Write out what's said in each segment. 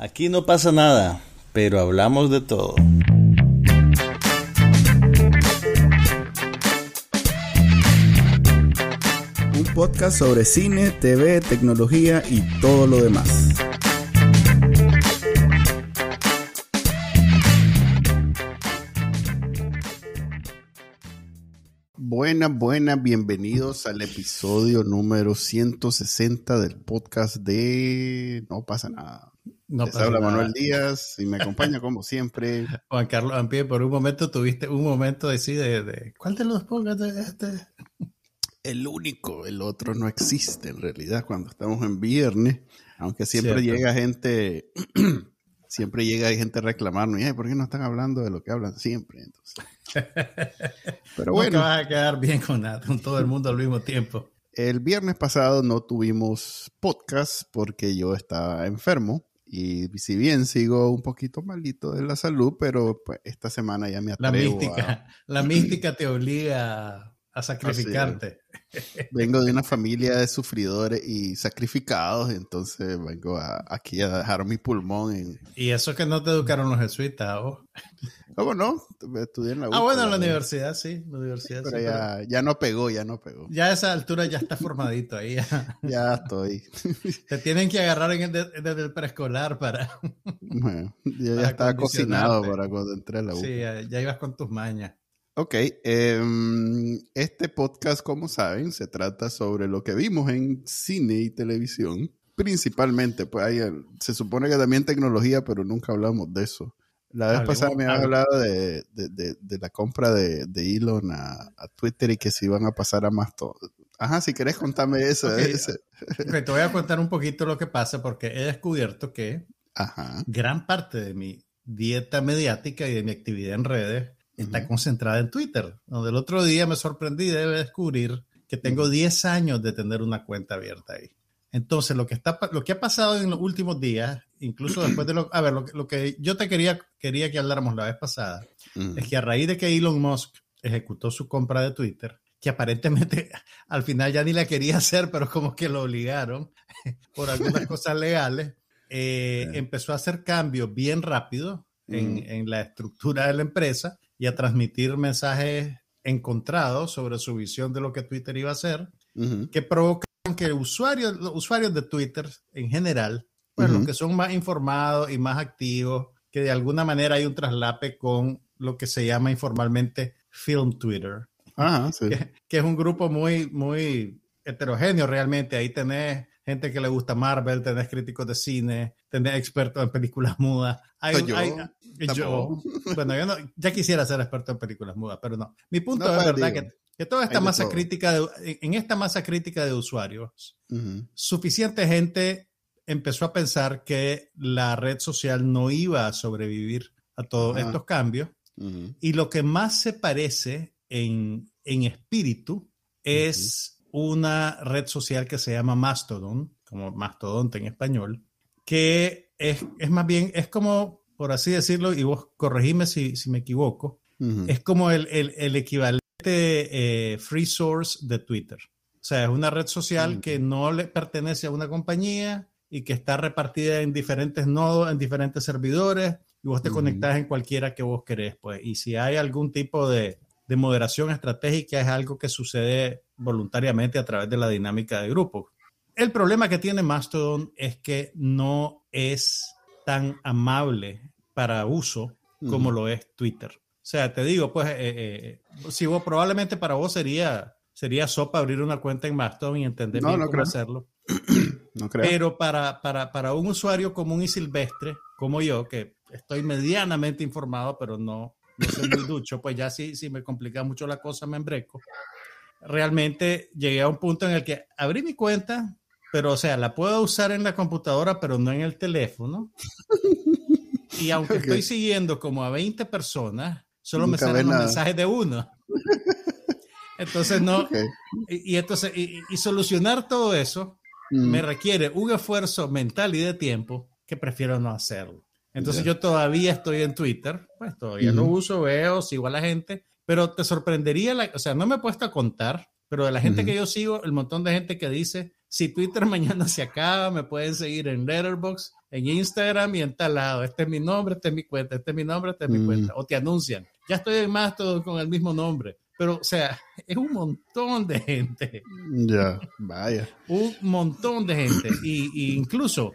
Aquí no pasa nada, pero hablamos de todo. Un podcast sobre cine, TV, tecnología y todo lo demás. Buenas, buenas, bienvenidos al episodio número 160 del podcast de No pasa nada. No Les habla nada. Manuel Díaz y me acompaña como siempre. Juan Carlos Ampie, por un momento tuviste un momento así de, de ¿cuál de los podcasts de este? El único, el otro no existe en realidad cuando estamos en viernes, aunque siempre Cierto. llega gente, siempre llega gente a reclamarnos, y "Ay, ¿por qué no están hablando de lo que hablan siempre? Entonces, pero bueno, vas a quedar bien con, con todo el mundo al mismo tiempo. el viernes pasado no tuvimos podcast porque yo estaba enfermo. Y si bien sigo un poquito malito de la salud, pero pues, esta semana ya me La atrevo a- mística, la mística te obliga a sacrificarte. Vengo de una familia de sufridores y sacrificados, entonces vengo a- aquí a dejar mi pulmón en... Y eso que no te educaron los jesuitas. ¿o? ¿Cómo no? Estudié en la Ah, bueno, en la universidad sí, la universidad Pero sí, ya, ya no pegó, ya no pegó. ya a esa altura ya está formadito ahí. ya. Ya estoy. Te tienen que agarrar en el- desde el preescolar para... Bueno, yo ya Para estaba cocinado para cuando entré a la UCA. Sí, ya, ya ibas con tus mañas. Ok, em, este podcast, como saben, se trata sobre lo que vimos en cine y televisión. Principalmente, pues hay, se supone que también tecnología, pero nunca hablamos de eso. La vez pasada me hable- hablado de, de- de- de la compra de, de Elon a, a Twitter y que se iban a pasar a más todo. Ajá, si querés contarme eso. Ok. ese. Ok, te voy a contar un poquito lo que pasa porque he descubierto que Ajá. gran parte de mi dieta mediática y de mi actividad en redes está Ujú. concentrada en Twitter, donde el otro día me sorprendí de descubrir que tengo 10 años de tener una cuenta abierta ahí. Entonces, lo que, está, lo que ha pasado en los últimos días, incluso después de lo... A ver, lo, que- lo que yo te quería, quería que habláramos la vez pasada, Ujú. es que a raíz de que Elon Musk ejecutó su compra de Twitter, que aparentemente al final ya ni la quería hacer, pero como que lo obligaron por algunas cosas legales, eh, Sí. empezó a hacer cambios bien rápido en, Ujú. en la estructura de la empresa y a transmitir mensajes encontrados sobre su visión de lo que Twitter iba a hacer, Ujú. que provocan que usuarios, los usuarios de Twitter en general, pues Ujú. los que son más informados y más activos, que de alguna manera hay un traslape con lo que se llama informalmente Film Twitter, Ajá, sí. que, que es un grupo muy, muy heterogéneo realmente. Ahí tenés gente que le gusta Marvel, tenés críticos de cine, tenés expertos en películas mudas. Hay, Soy yo, hay- yo, bueno, yo no, ya quisiera ser experto en películas mudas, pero no. Mi punto No, es verdad digo, que, que toda esta hay masa todo. crítica, de, en- esta masa crítica de usuarios, Ujú. suficiente gente empezó a pensar que la red social no iba a sobrevivir a todos Ajá. estos cambios. Ujú. Y lo que más se parece en, en espíritu es una red social que se llama Mastodon, como mastodonte en español, que es, es más bien, es como, por así decirlo, y vos corregime si, si me equivoco, es como el, el- el equivalente eh, free source de Twitter. O sea, es una red social que no le pertenece a una compañía y que está repartida en diferentes nodos, en diferentes servidores, y vos te Ujú. conectás en cualquiera que vos querés. Pues. Y si hay algún tipo de, de moderación estratégica, es algo que sucede voluntariamente a través de la dinámica de grupo. El problema que tiene Mastodon es que no es tan amable para uso como lo es Twitter. O sea, te digo, pues, eh, eh, si vos probablemente para vos sería, sería sopa abrir una cuenta en Mastodon y entender No, bien no cómo creo. hacerlo. No creo. Pero para, para, para un usuario común y silvestre, como yo, que estoy medianamente informado, pero no, no soy muy ducho, pues ya si, si me complica mucho la cosa, me embreco. Realmente llegué a un punto en el que abrí mi cuenta, pero o sea, la puedo usar en la computadora, pero no en el teléfono. Y aunque estoy siguiendo como a 20 personas, solo me salen los mensajes de uno. Entonces no, y, y entonces, y- y solucionar todo eso Mm. me requiere un esfuerzo mental y de tiempo que prefiero no hacerlo. Entonces yo todavía estoy en Twitter, pues todavía lo Ujú. uso, veo, sigo a la gente, pero te sorprendería, la, o sea, no me he puesto a contar, pero de la gente que yo sigo, el montón de gente que dice, si Twitter mañana se acaba, me pueden seguir en Letterboxd, en Instagram y en tal lado. Este es mi nombre, este es mi cuenta, este es mi nombre, este es mi Mm. cuenta. O te anuncian, ya estoy en Mastodon con el mismo nombre. Pero, o sea, es un montón de gente, Ya, vaya. un montón de gente. Y, y incluso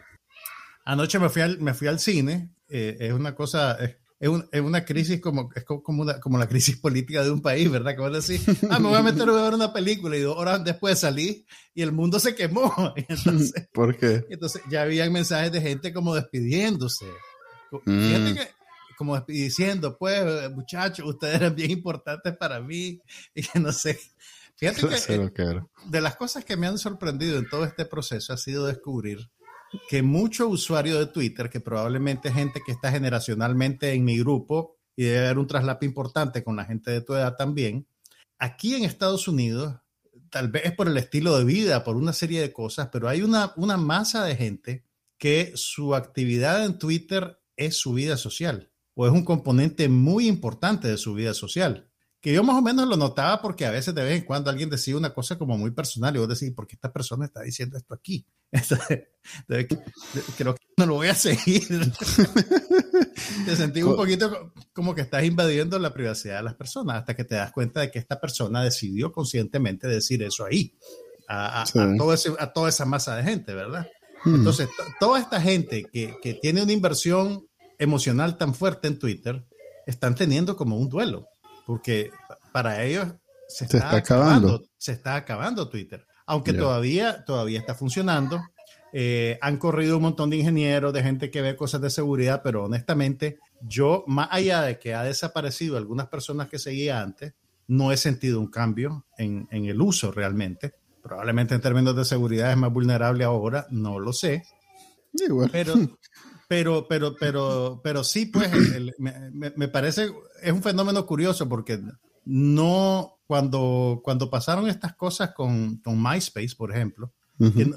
anoche me fui al, me fui al cine. eh, es una cosa, es, es un- es una crisis como, es co- como, una, como la crisis política de un país, ¿verdad? Como decir, ah, me voy a meter a ver una película y dos horas después salí y el mundo se quemó. Entonces, ¿Por qué? entonces ya habían mensajes de gente como despidiéndose. Mm. Fíjate que como diciendo, pues, muchachos, ustedes eran bien importantes para mí y que no sé. Fíjate que eh, que era. de las cosas que me han sorprendido en todo este proceso ha sido descubrir que muchos usuarios de Twitter, que probablemente gente que está generacionalmente en mi grupo y debe haber un traslape importante con la gente de tu edad también, aquí en Estados Unidos, tal vez por el estilo de vida, por una serie de cosas, pero hay una, una masa de gente que su actividad en Twitter es su vida social o es un componente muy importante de su vida social que yo más o menos lo notaba porque a veces de vez en cuando alguien decía una cosa como muy personal y vos decís, ¿por qué esta persona está diciendo esto aquí? Entonces, creo que no lo voy a seguir. te sentí un poquito co- como que estás invadiendo la privacidad de las personas hasta que te das cuenta de que esta persona decidió conscientemente decir eso ahí, a, a- Sí. a todo ese- a toda esa masa de gente, ¿verdad? Hmm. Entonces, to- toda esta gente que, que tiene una inversión emocional tan fuerte en Twitter, están teniendo como un duelo, porque pa- para ellos se Se está, está acabando. acabando, se está acabando Twitter, aunque Ya. todavía, todavía está funcionando. Eh, han corrido un montón de ingenieros, de gente que ve cosas de seguridad, pero honestamente, yo, más allá de que ha desaparecido algunas personas que seguía antes, no he sentido un cambio en, en el uso realmente. Probablemente en términos de seguridad es más vulnerable ahora, no lo sé, Igual. pero, pero, pero, pero, pero sí, pues, el- el- me, me- parece, es un fenómeno curioso porque no, cuando, cuando pasaron estas cosas con, con MySpace, por ejemplo,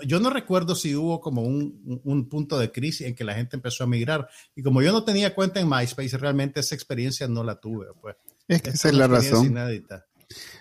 yo no recuerdo si hubo como un, un- un punto de crisis en que la gente empezó a migrar. Y como yo no tenía cuenta en MySpace, realmente esa experiencia no la tuve. Pues. Es que Es esa es la razón. inédita.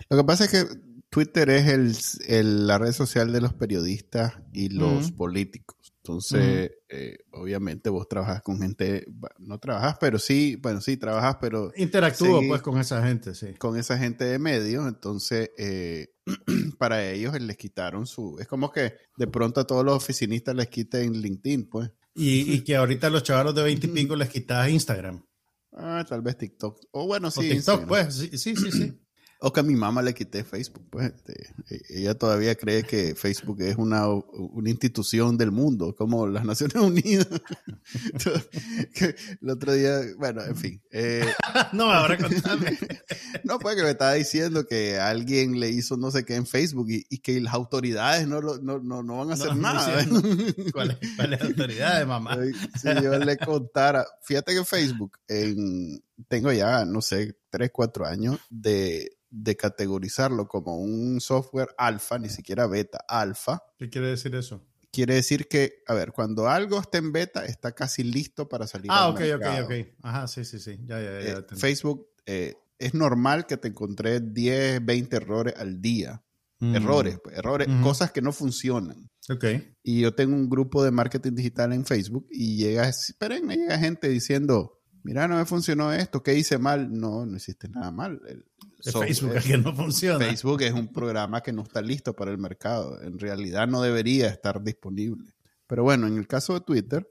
Lo que pasa es que Twitter es el, el- la red social de los periodistas y los políticos. Entonces, eh, obviamente vos trabajas con gente, no trabajas, pero sí, bueno, sí, trabajas, pero Interactúo pues con esa gente, sí. con esa gente de medios, entonces eh, para ellos les quitaron su... Es como que de pronto a todos los oficinistas les quiten LinkedIn, pues. Y, y que ahorita los chavalos de 20 y pico les quitas Instagram. Ah, tal vez TikTok. O bueno, sí. o TikTok, Instagram. pues. Sí, sí, sí. sí. O que a mi mamá le quité Facebook, pues. este, e- ella todavía cree que Facebook es una, una institución del mundo, como las Naciones Unidas. Que el otro día, bueno, en fin. eh, no, ahora contame. no, pues que me estaba diciendo que alguien le hizo no sé qué en Facebook y, y que las autoridades no, lo- no, no, no van a hacer No, nada. no, ¿Cuál es, cuál es la autoridad de mamá? Si yo le contara, fíjate que Facebook, en- tengo ya, no sé, 3, 4 años de, de categorizarlo como un software alfa, ni siquiera beta, alfa. ¿Qué quiere decir eso? Quiere decir que, a ver, cuando algo está en beta, está casi listo para salir Ah, al ok, ok, mercado. ok. Ajá, sí, sí, sí. Ya, ya, ya. Eh. Facebook, eh, es normal que te encontré 10, 20 errores al día. Mm, Errores, pues, errores, cosas que no funcionan. Ok. Y yo tengo un grupo de marketing digital en Facebook y llega, esperen, me llega gente diciendo, mira, no me funcionó esto, ¿qué hice mal? No, no hiciste nada mal. El Es software- Facebook el que no funciona. Facebook es un programa que no está listo para el mercado. En realidad no debería estar disponible. Pero bueno, en el caso de Twitter,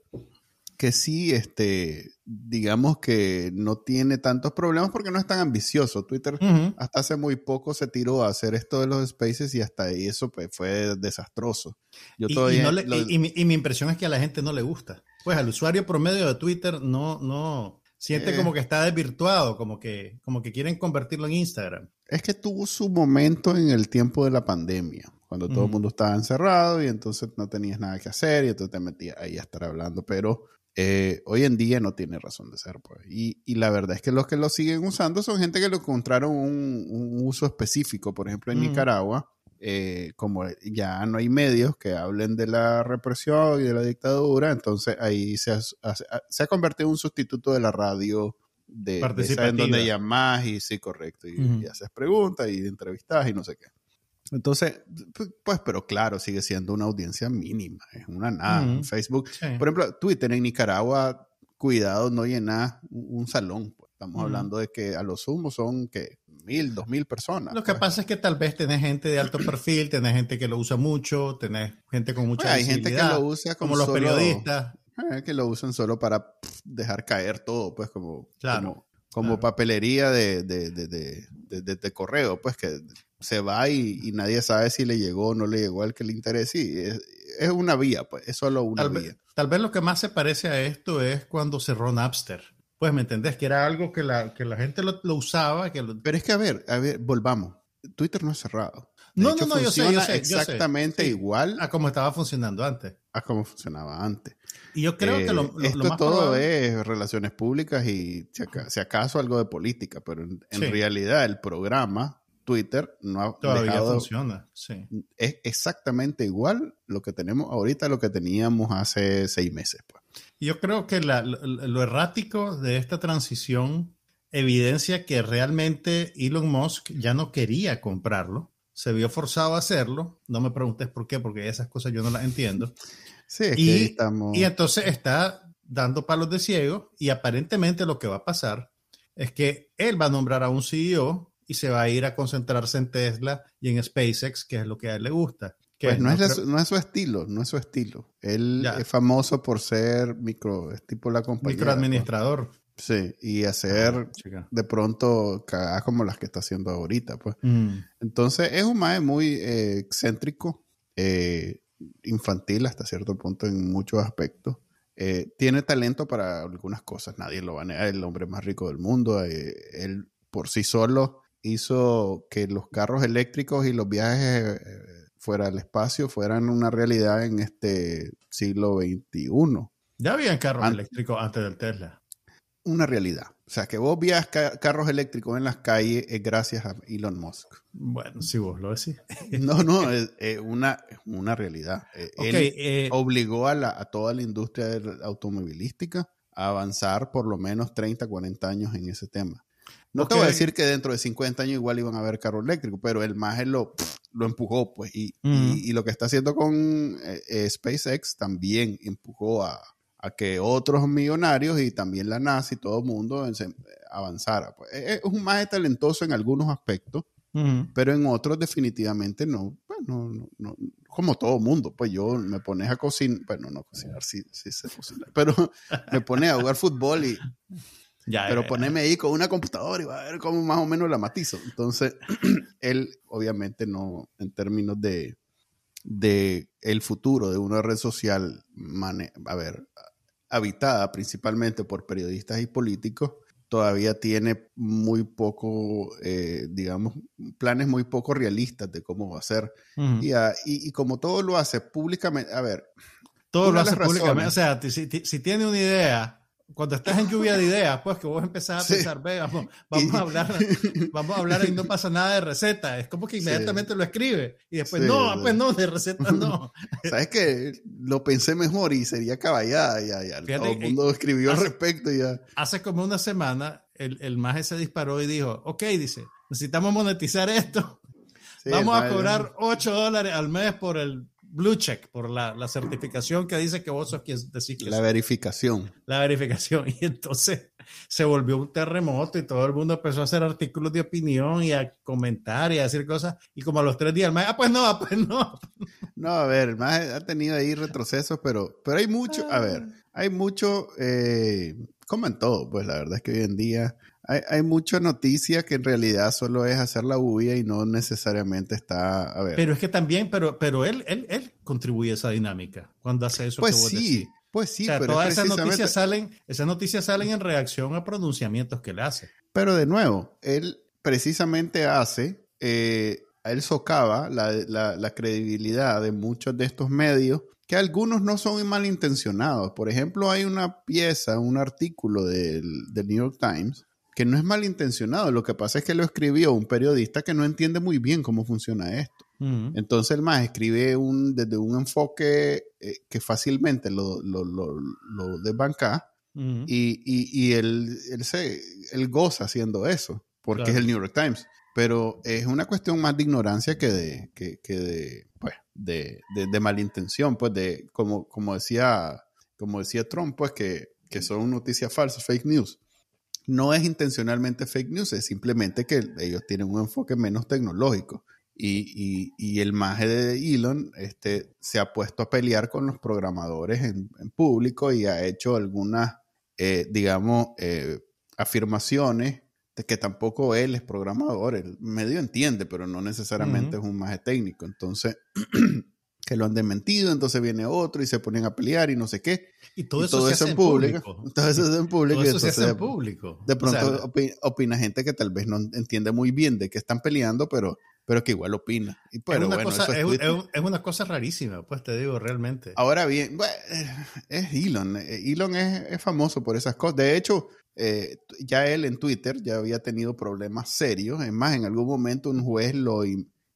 que sí, este, digamos que no tiene tantos problemas porque no es tan ambicioso. Twitter hasta hace muy poco se tiró a hacer esto de los spaces y hasta ahí eso pues, fue desastroso. Yo Y, y todavía no le- lo- y- y mi, y mi impresión es que a la gente no le gusta. Pues al usuario promedio de Twitter no, no siente Eh. como que está desvirtuado, como que, como que quieren convertirlo en Instagram. Es que tuvo su momento en el tiempo de la pandemia, cuando todo el mundo estaba encerrado y entonces no tenías nada que hacer y entonces te metías ahí a estar hablando, pero eh, hoy en día no tiene razón de ser. Pues. Y, y la verdad es que los que lo siguen usando son gente que lo encontraron un, un uso específico. Por ejemplo, en. Nicaragua, eh, como ya no hay medios que hablen de la represión y de la dictadura, entonces ahí se ha, se ha convertido en un sustituto de la radio de, de en donde llamás y sí, correcto, y, haces preguntas y entrevistas y no sé qué. Entonces, pues, pero claro, sigue siendo una audiencia mínima, es una nada. Facebook, por ejemplo, Twitter en Nicaragua, cuidado, no llena un salón. Pues. Estamos hablando de que a lo sumo son que mil, dos mil personas. Lo que pues. pasa es que tal vez tenés gente de alto perfil, tenés gente que lo usa mucho, tenés gente con mucha Hay gente que lo usa como, los periodistas. Eh, que lo usan solo para dejar caer todo, pues como, como, papelería de, de, de, de, correo, pues que se va y, nadie sabe si le llegó o no le llegó al que le interese. es, es, una vía, pues es solo una vía. tal vez lo que más se parece a esto es cuando cerró Napster. Pues me entendés que era algo que la, que la gente lo, usaba. Que Pero es que a ver, a ver, volvamos. Twitter no es cerrado. no, no, no, yo sé, yo sé, exactamente igual a como estaba funcionando antes. A como funcionaba antes. Y yo creo que lo, eh, esto todo es relaciones públicas y si acaso, algo de política, pero en, realidad el programa Twitter no ha Todavía funciona, sí. Es exactamente igual lo que tenemos ahorita, lo que teníamos hace seis meses. Pues. Yo creo que lo, errático de esta transición evidencia que realmente Elon Musk ya no quería comprarlo, se vio forzado a hacerlo, no me preguntes por qué, porque esas cosas yo no las entiendo. Sí, es y, que estamos... y entonces está dando palos de ciego y aparentemente lo que va a pasar es que él va a nombrar a un CEO y se va a ir a concentrarse en Tesla y en SpaceX, que es lo que a él le gusta. Pues no, es no, es su estilo, no es su estilo. Él es famoso por ser micro, es tipo la compañía. Microadministrador. Sí, y hacer ah, de pronto cagadas como las que está haciendo ahorita, pues. Mm. Entonces es un mae muy eh, excéntrico, eh, infantil hasta cierto punto en muchos aspectos. Eh, tiene talento para algunas cosas, nadie lo va a negar, el hombre más rico del mundo, él por sí solo hizo que los carros eléctricos y los viajes fuera del espacio fueran una realidad en este siglo XXI. Ya habían carros eléctricos antes del Tesla. Una realidad. O sea, que vos vías carros eléctricos en las calles es gracias a Elon Musk. Bueno, si vos lo decís. no, no, es, una, una realidad. Eh, él eh, obligó a, la, a toda la industria automovilística a avanzar por lo menos 30, 40 años en ese tema. No te voy a decir que dentro de 50 años igual iban a haber carros eléctricos, pero el más lo, lo empujó, pues. Y, y, lo que está haciendo con eh, eh, SpaceX también empujó a, a, que otros millonarios y también la NASA y todo el mundo avanzara. Pues. Es un más talentoso en algunos aspectos, pero en otros definitivamente no, pues no, no, como todo mundo. Pues yo me pones a cocinar, bueno, no cocinar, sí, sí sé cocinar, pero me pones a jugar fútbol y pero poneme ahí con una computadora y va a ver cómo más o menos la matizo. Entonces, él obviamente no, en términos de, de el futuro de una red social, a ver, habitada principalmente por periodistas y políticos, todavía tiene muy poco, eh, digamos, planes muy poco realistas de cómo va a ser. y, y, como todo lo hace públicamente, a ver. Todo lo hace públicamente. O sea, si, si tiene una idea cuando estás en lluvia de ideas, pues que vos empezás a pensar, ve, vamos, a hablar, vamos a hablar y no pasa nada de receta. Es como que inmediatamente lo escribe y después, no, pues no, de receta no. Sabes que lo pensé mejor y sería caballada ya, ya. Todo el mundo escribió al respecto ya. Hace como una semana el, el maje se disparó y dijo, ok, dice, necesitamos monetizar esto. vamos a cobrar 8 dólares al mes por el blue check, por la, la, certificación que dice que vos sos quien decís que La verificación. La verificación. Y entonces se volvió un terremoto y todo el mundo empezó a hacer artículos de opinión y a comentar y a decir cosas. Y como a los tres días, más, ah, pues no, ah, pues no. No, a ver, más ha tenido ahí retrocesos, pero, pero hay mucho, a ver, hay mucho, eh, como en todo, pues la verdad es que hoy en día hay, hay, mucha noticia que en realidad solo es hacer la bulla y no necesariamente está, a ver. Pero es que también, pero, pero él, él, él contribuye a esa dinámica cuando hace eso. Pues sí, pues sí. pero todas esas noticias salen, esas noticias salen en reacción a pronunciamientos que él hace. Pero de nuevo, él precisamente hace, eh, él socava la, la, la credibilidad de muchos de estos medios que algunos no son malintencionados. Por ejemplo, hay una pieza, un artículo del, del New York Times que no es malintencionado, lo que pasa es que lo escribió un periodista que no entiende muy bien cómo funciona esto. Entonces el más escribe un, desde un enfoque eh, que fácilmente lo, lo, lo, lo desbanca y, y, y él, él, se, él goza haciendo eso, porque es el New York Times. pero es una cuestión más de ignorancia que de, que, que de, pues, de, de, de malintención, pues de, como, como decía, como decía Trump, pues que, que son noticias falsas, fake news. No es intencionalmente fake news, es simplemente que ellos tienen un enfoque menos tecnológico. Y, y, y el maje de Elon este, se ha puesto a pelear con los programadores en, en público y ha hecho algunas, eh, digamos, eh, afirmaciones de que tampoco él es programador, él medio entiende, pero no necesariamente es un maje técnico. Entonces, que lo han desmentido, entonces viene otro y se ponen a pelear y no sé qué. Y todo y eso todo se eso hace en público. público. Todo eso hace en público. Todo eso se entonces hace en público. de O pronto sea, opi- opina gente que tal vez no entiende muy bien de qué están peleando, pero, pero que igual opina. Y pero es, una bueno, cosa, es es, es- es una cosa rarísima, pues te digo, realmente. Ahora bien, bueno, es Elon. Eh, Elon es, es famoso por esas cosas. De hecho, eh, ya él en Twitter ya había tenido problemas serios. Es más, en algún momento un juez lo,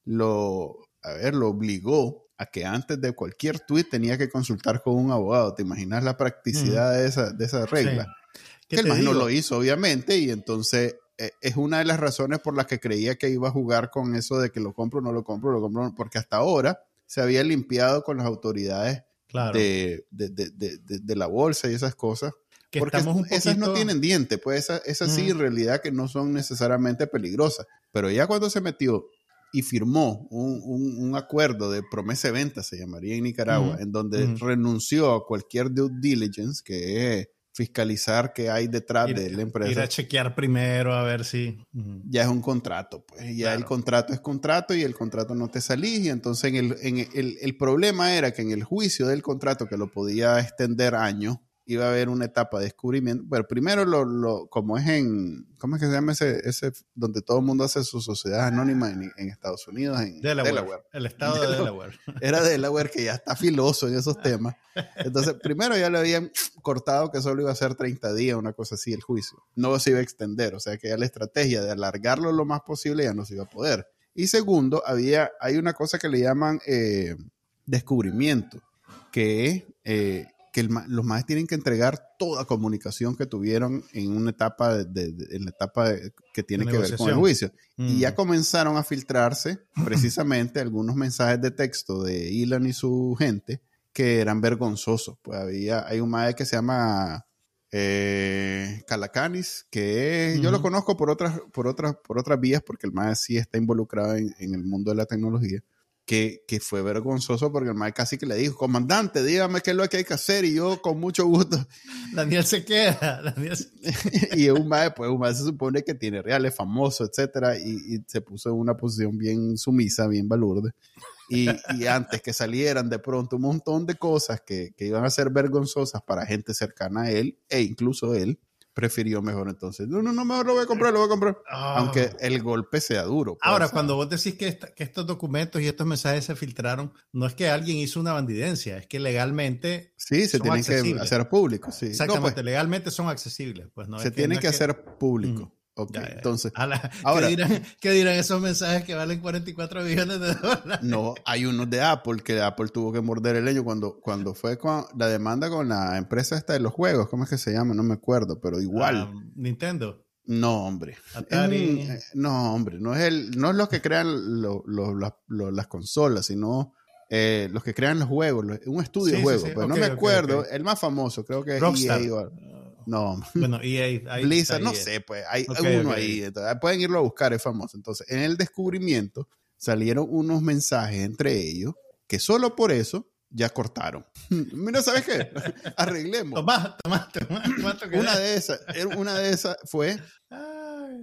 lo, a ver, lo obligó a que antes de cualquier tweet tenía que consultar con un abogado. ¿Te imaginas la practicidad de, esa, de esa regla? Sí. Que ¿Qué el no lo hizo, obviamente, y entonces eh, es una de las razones por las que creía que iba a jugar con eso de que lo compro, no lo compro, lo compro, porque hasta ahora se había limpiado con las autoridades Claro. de, de, de, de- de- de la bolsa y esas cosas. que porque esas no tienen diente, pues esas, esas sí en realidad que no son necesariamente peligrosas. Pero ya cuando se metió y firmó un, un- un acuerdo de promesa de venta, se llamaría en Nicaragua, en donde renunció a cualquier due diligence, que es fiscalizar qué hay detrás ir, de la ir empresa. a chequear primero a ver si. Ya es un contrato, pues ya el contrato es contrato y el contrato no te salís. Y entonces en el, en el, el problema era que en el juicio del contrato, que lo podía extender años, iba a haber una etapa de descubrimiento. Bueno, primero, lo, lo, como es en, ¿cómo es que se llama ese, ese donde todo el mundo hace su sociedad anónima en, en Estados Unidos? En Delaware, Delaware. El estado de Delaware. Delaware. Era Delaware que ya está filoso en esos temas. Entonces, primero ya le habían cortado que solo iba a ser 30 días, una cosa así, el juicio. No se iba a extender, o sea que ya la estrategia de alargarlo lo más posible ya no se iba a poder. Y segundo, había, hay una cosa que le llaman eh, descubrimiento, que es eh, que el los más tienen que entregar toda comunicación que tuvieron en una etapa, de, de- de- en la etapa que tiene que ver con el juicio. Y Mm. ya comenzaron a filtrarse precisamente algunos mensajes de texto de Elon y su gente que eran vergonzosos. Pues había, hay un madre que se llama eh, Calacanis, que es- yo lo conozco por otras, por otras, por otras vías, porque el madre sí está involucrado en, en el mundo de la tecnología. Que, que fue vergonzoso porque el madre casi que le dijo, comandante, dígame qué es lo que hay que hacer y yo con mucho gusto Daniel se queda. Daniel se- y un mae, pues un se supone que tiene reales, famoso, etcétera, y, y se puso en una posición bien sumisa, bien balurde. Y, y antes que salieran de pronto un montón de cosas que, que iban a ser vergonzosas para gente cercana a él, e incluso él, prefirió mejor entonces, no, no, no, mejor lo voy a comprar, lo voy a comprar. Ah. Aunque el golpe sea duro. pues, Ahora, cuando vos decís que, esta- que estos documentos y estos mensajes se filtraron, no es que alguien hizo una bandidencia, es que legalmente, Sí, se son tienen que hacer público, sí. No, exactamente, pues, legalmente son accesibles. Pues no se es tienen no que, hacer público. Ujú. Ok, Ya, ya. entonces... A la- Ahora- ¿qué, dirán, qué dirán esos mensajes que valen 44 billones de dólares? No, hay unos de Apple que Apple tuvo que morder el leño cuando, cuando fue con la demanda con la empresa esta de los juegos, ¿cómo es que se llama? No me acuerdo, pero igual. Ah, Nintendo. no, hombre. Atari. Eh, no, hombre, no es el, no es los que crean lo- lo- las- lo- las consolas, sino eh, los que crean los juegos, un estudio Sí, de juegos. sí. pues no me acuerdo, el más famoso, creo que es Rockstar. EA no, Bueno, EA. ahí Blizzard, no EA. sé, pues hay uno ahí. entonces, pueden irlo a buscar, es famoso. Entonces, en el descubrimiento salieron unos mensajes entre ellos que solo por eso ya cortaron. Mira, ¿sabes qué? Arreglemos. Tomás, Tomás, Tomás. Una de esas, una de esas fue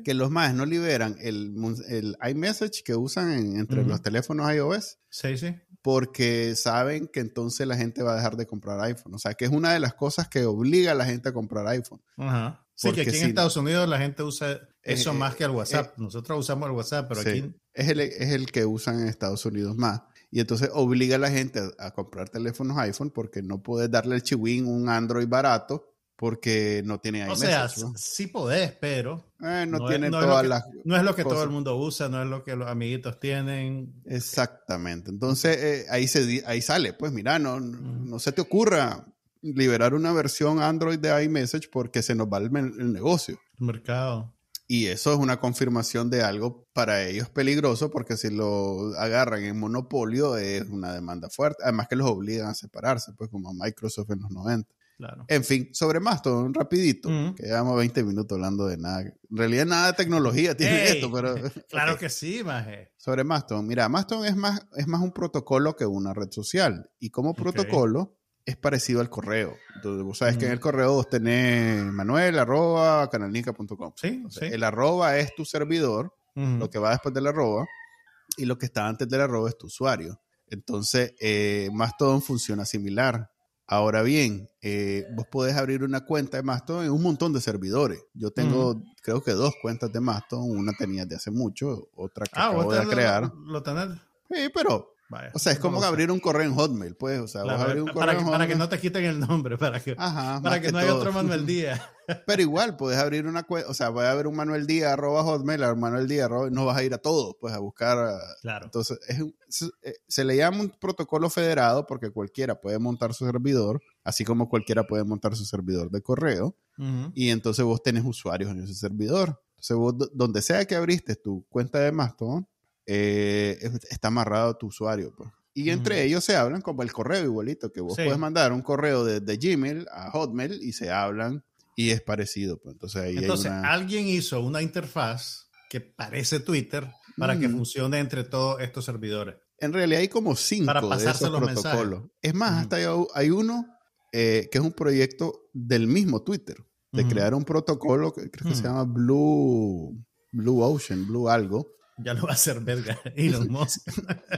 que los más no liberan el, el iMessage que usan en- entre los teléfonos iOS Sí, sí. Porque saben que entonces la gente va a dejar de comprar iPhone. O sea, que es una de las cosas que obliga a la gente a comprar iPhone. Ajá. Sí, Porque que aquí si- en Estados Unidos la gente usa eso Eh, más que el WhatsApp. Nosotros usamos el WhatsApp, pero Sí. aquí es, el, es el que usan en Estados Unidos más. Y entonces obliga a la gente a, a comprar teléfonos iPhone porque no puedes darle el chihuín un Android barato porque no tiene O iMessage. sea, ¿no? sí podés, pero Eh, no, no es- tiene no es lo todas que- las... no es lo que todo el mundo usa, no es lo que los amiguitos tienen. Exactamente. Entonces eh, ahí, se, ahí sale, pues mira, no, no se te ocurra liberar una versión Android de iMessage porque se nos va el, el negocio. Mercado. Y eso es una confirmación de algo para ellos peligroso porque si lo agarran en monopolio es una demanda fuerte. Además que los obligan a separarse, pues como Microsoft en los 90. Claro. En fin, sobre Mastodon, rapidito, Ujú. que llevamos 20 minutos hablando de nada. En realidad nada de tecnología tiene Ey, esto, pero... Claro que sí, maje. Sobre Mastodon, mira, Mastodon es más, es más un protocolo que una red social. Y como protocolo es parecido al correo. Entonces, vos sabes que en el correo vos tenés manuel arroba canalnica.com. Sí, sí. El arroba es tu servidor, lo que va después del arroba, y lo que está antes del arroba es tu usuario. Entonces, eh, Mastodon funciona similar. Ahora bien, eh, vos podés abrir una cuenta de Mastodon en un montón de servidores. Yo tengo, creo que dos cuentas de Mastodon. Una tenía de hace mucho, otra que Ah, acabo vos de crear. Lo, lo tenés. Sí, pero, Vaya, o sea, es como a- abrir un correo en Hotmail, pues. O sea, Claro, vos abrir un para, correo que, en para que no te quiten el nombre, para que, Ajá, para que no haya todo. otro Manuel Díaz. Pero igual, puedes abrir una cuenta, o sea, puede haber un Manuel Díaz, arroba Hotmail, a Manuel Díaz, arroba- no vas a ir a todos, pues a buscar. a- Claro. Entonces, es un- se, eh, se le llama un protocolo federado porque cualquiera puede montar su servidor, así como cualquiera puede montar su servidor de correo, y entonces vos tenés usuarios en ese servidor. Entonces, vos, do- donde sea que abriste tu cuenta de Mastodon, eh, es- está amarrado a tu usuario, pues. Y entre ellos se hablan como el correo igualito, que vos Sí. puedes mandar un correo de, de Gmail a Hotmail y se hablan y es parecido. Pues. Entonces ahí Entonces, hay una... alguien hizo una interfaz que parece Twitter para que Mm. funcione entre todos estos servidores. En realidad hay como cinco Para de pasarse esos los protocolos. Es más, hasta hay, hay uno eh, que es un proyecto del mismo Twitter, de crear un protocolo que creo que se llama Blue, Blue Ocean, Blue algo. Ya lo va a hacer verga Elon Musk.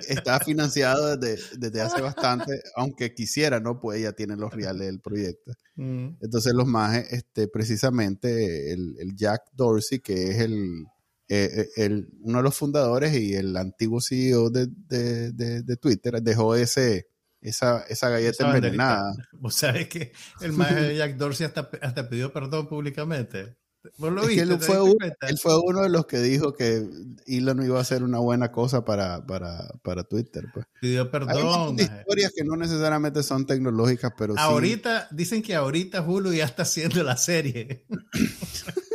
Está financiado desde, desde hace bastante, aunque quisiera, ¿no? Pues ya tiene los reales del proyecto. Mm. Entonces los majes, este, precisamente el, el Jack Dorsey, que es el, eh, eh, el- uno de los fundadores y el antiguo CEO de, de- de- de Twitter, dejó ese, esa, esa galleta envenenada. Vos sabés que el maestro de Jack Dorsey hasta, hasta pidió perdón públicamente. ¿Vos lo viste? él ¿Te fue, cuenta? él fue uno de los que dijo que Elon iba a hacer una buena cosa para, para, para Twitter. Pues. Pidió Hay un perdón. de maje. historias que no necesariamente son tecnológicas, pero sí. Ahorita, dicen que ahorita Hulu ya está haciendo la serie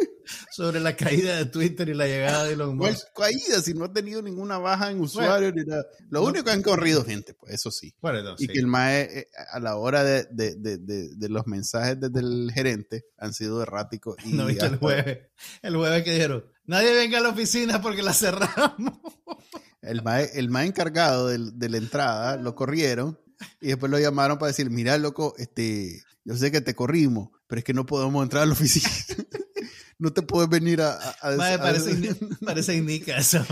sobre la caída de Twitter y la llegada de Elon ¿Cuál Musk. caída si no ha tenido ninguna baja en usuarios ni nada? Lo no- único que han corrido gente, pues eso sí. Bueno, Y sí. que el MAE, eh, a la hora de, de- de- de- los mensajes desde el gerente, han sido erráticos. Y ¿No viste el jueves? El jueves que dijeron, nadie venga a la oficina porque la cerramos. El MAE, el MAE encargado de, la entrada lo corrieron y después lo llamaron para decir, mira, loco, este, yo sé que te corrimos, pero es que no podemos entrar a la oficina. no te puedes venir a... a- a- parece, parece eso.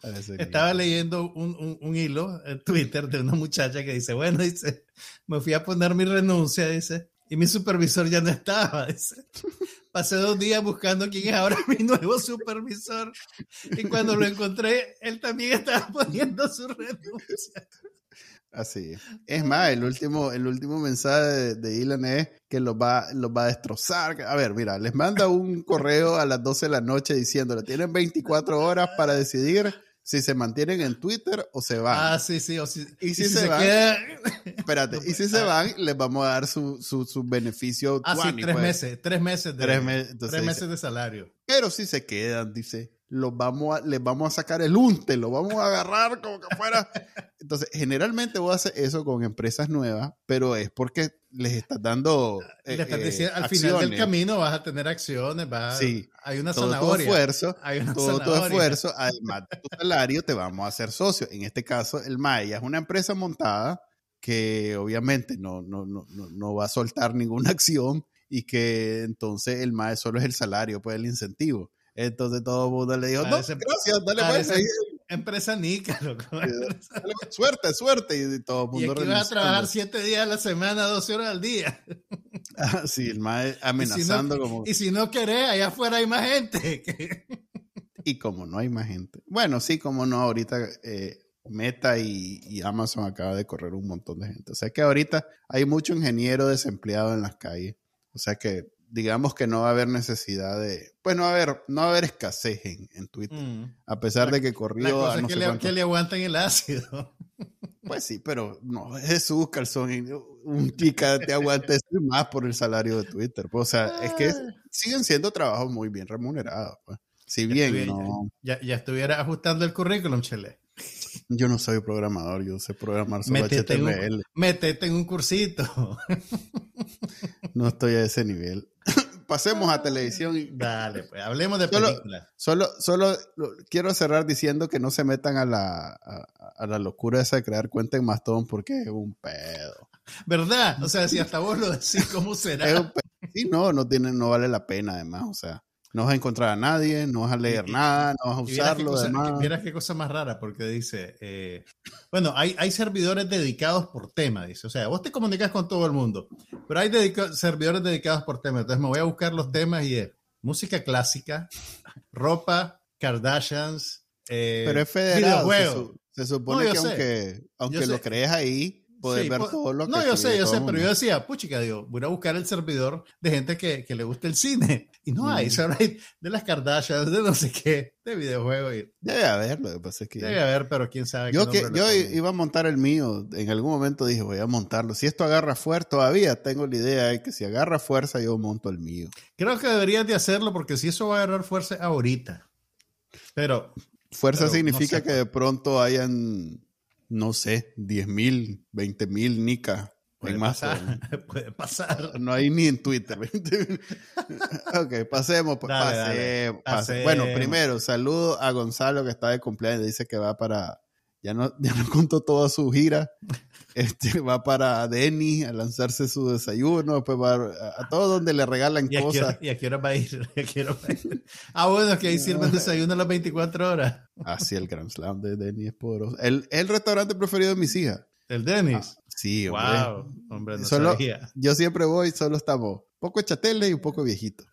Parece Estaba leyendo un, un- un hilo en Twitter de una muchacha que dice, bueno, dice, me fui a poner mi renuncia, dice, y mi supervisor ya no estaba, dice. Pasé dos días buscando quién es ahora mi nuevo supervisor. Y cuando lo encontré, él también estaba poniendo su renuncia. Así es. Es más, el último, el último mensaje de, de Elon es que los va, los va a destrozar. A ver, mira, les manda un correo a las 12 de la noche diciéndole, tienen 24 horas para decidir si se mantienen en Twitter o se van. Ah, sí, sí. O si, Y si y se van, queda... Espérate, y si se van, les vamos a dar su, su, su beneficio. Ah, sí, 20, tres pues. meses. Tres meses de, Tres tres dice- meses de salario. Pero si se quedan, dice, los vamos a, les vamos a sacar el unte, los vamos a agarrar como que fuera. Entonces, generalmente vos haces eso con empresas nuevas, pero es porque les estás dando. Le eh, estás eh, diciendo, al final del camino vas a tener acciones, vas, Sí. hay una todo tu zanahoria. esfuerzo, hay una todo tu zanahoria. esfuerzo, además de tu salario, te vamos a hacer socio. En este caso, el Maya es una empresa montada que obviamente no, no, no, no, no va a soltar ninguna acción y que entonces el MAE solo es el salario, pues el incentivo. Entonces todo el mundo le dijo, Parece- no, gracias, dale pues, parece- ahí, Empresa Nica, loco. pues, suerte, suerte. Y todo el Y mundo aquí vas a trabajar siete días a la semana, 12 horas al día. Ah, sí, el MAE amenazando como... Y si no querés, allá afuera hay más gente. Y como no hay más gente. Bueno, sí, como no, ahorita eh, Meta y, y Amazon acaba de correr un montón de gente. O sea que ahorita hay mucho ingeniero desempleado en las calles. O sea que digamos que no va a haber necesidad de... Pues no va a haber, no va a haber escasez en, en Twitter. Mm. A pesar de que La corrió cosa a es no que sé le, que le aguantan el ácido. Pues sí, pero no, Jesús Calzón. un chica te aguanta esto y más por el salario de Twitter. Pues, o sea, es que Ah. siguen siendo trabajos muy bien remunerados. Pues. Si bien estuviera- no, Ya, ya estuviera ajustando el currículum, Chele. yo no soy programador, yo sé programar solo Métete en, HTML. un, métete en un cursito. No estoy a ese nivel. Pasemos a televisión. y- Dale, pues hablemos de Solo- películas. Solo, solo lo- quiero cerrar diciendo que no se metan a la, a, a la locura esa de crear cuenta en Mastodon porque es un pedo. ¿Verdad? O sea, si hasta vos lo decís, ¿cómo será? Es un pedo. Sí, no, no, tiene, no vale la pena además. O sea, no vas a encontrar a nadie, no vas a leer Y- nada, no vas a Y vieras qué usarlo cosa- vieras qué cosa más rara, porque dice, eh, bueno, hay, hay servidores dedicados por tema, dice, o sea, vos te comunicas con todo el mundo, pero hay dedica- servidores dedicados por tema, entonces me voy a buscar los temas y es música clásica, ropa, Kardashians, eh, Pero es federado. Se, su- se supone No, que sé. aunque, aunque lo sé. crees ahí, Sí, ver po- todo lo que No, yo sé, yo sé, pero yo decía, puchica, digo, voy a buscar el servidor de gente que, que le gusta el cine. Y no hay, Mm. solo hay de las Kardashians, de no sé qué, de videojuegos. Y Debe haber, lo que pasa es que... debe haber, pero quién sabe. qué Yo, que, nombre yo iba a montar el mío, en algún momento dije, voy a montarlo. Si esto agarra fuerza, todavía tengo la idea de que si agarra fuerza, yo monto el mío. Creo que deberías de hacerlo porque si eso va a agarrar fuerza ahorita. Pero Fuerza Pero no significa sé, que de pronto hayan, no sé, 10 mil, 20 mil nicas puede pasar, puede pasar. No hay ni en Twitter. ok, pasemos. pues, dale. pasemos, pasemos. Bueno, primero, saludo a Gonzalo que está de cumpleaños. Dice que va para. Ya no, ya no contó toda su gira. Este, va para Denny a lanzarse su desayuno. Después va a, a todo donde le regalan ¿Y cosas. hora, ¿Y a qué hora va a ir? ¿Y a qué hora va a ir? Ah, bueno, que ahí sirven desayuno a las 24 horas. Así el Grand Slam de Denny es poderoso. El, el restaurante preferido de mis hijas. El Dennis. Sí, hombre. wow, hombre, no Solo- sabía. Yo siempre voy, solo estamos poco chatele y un poco viejito.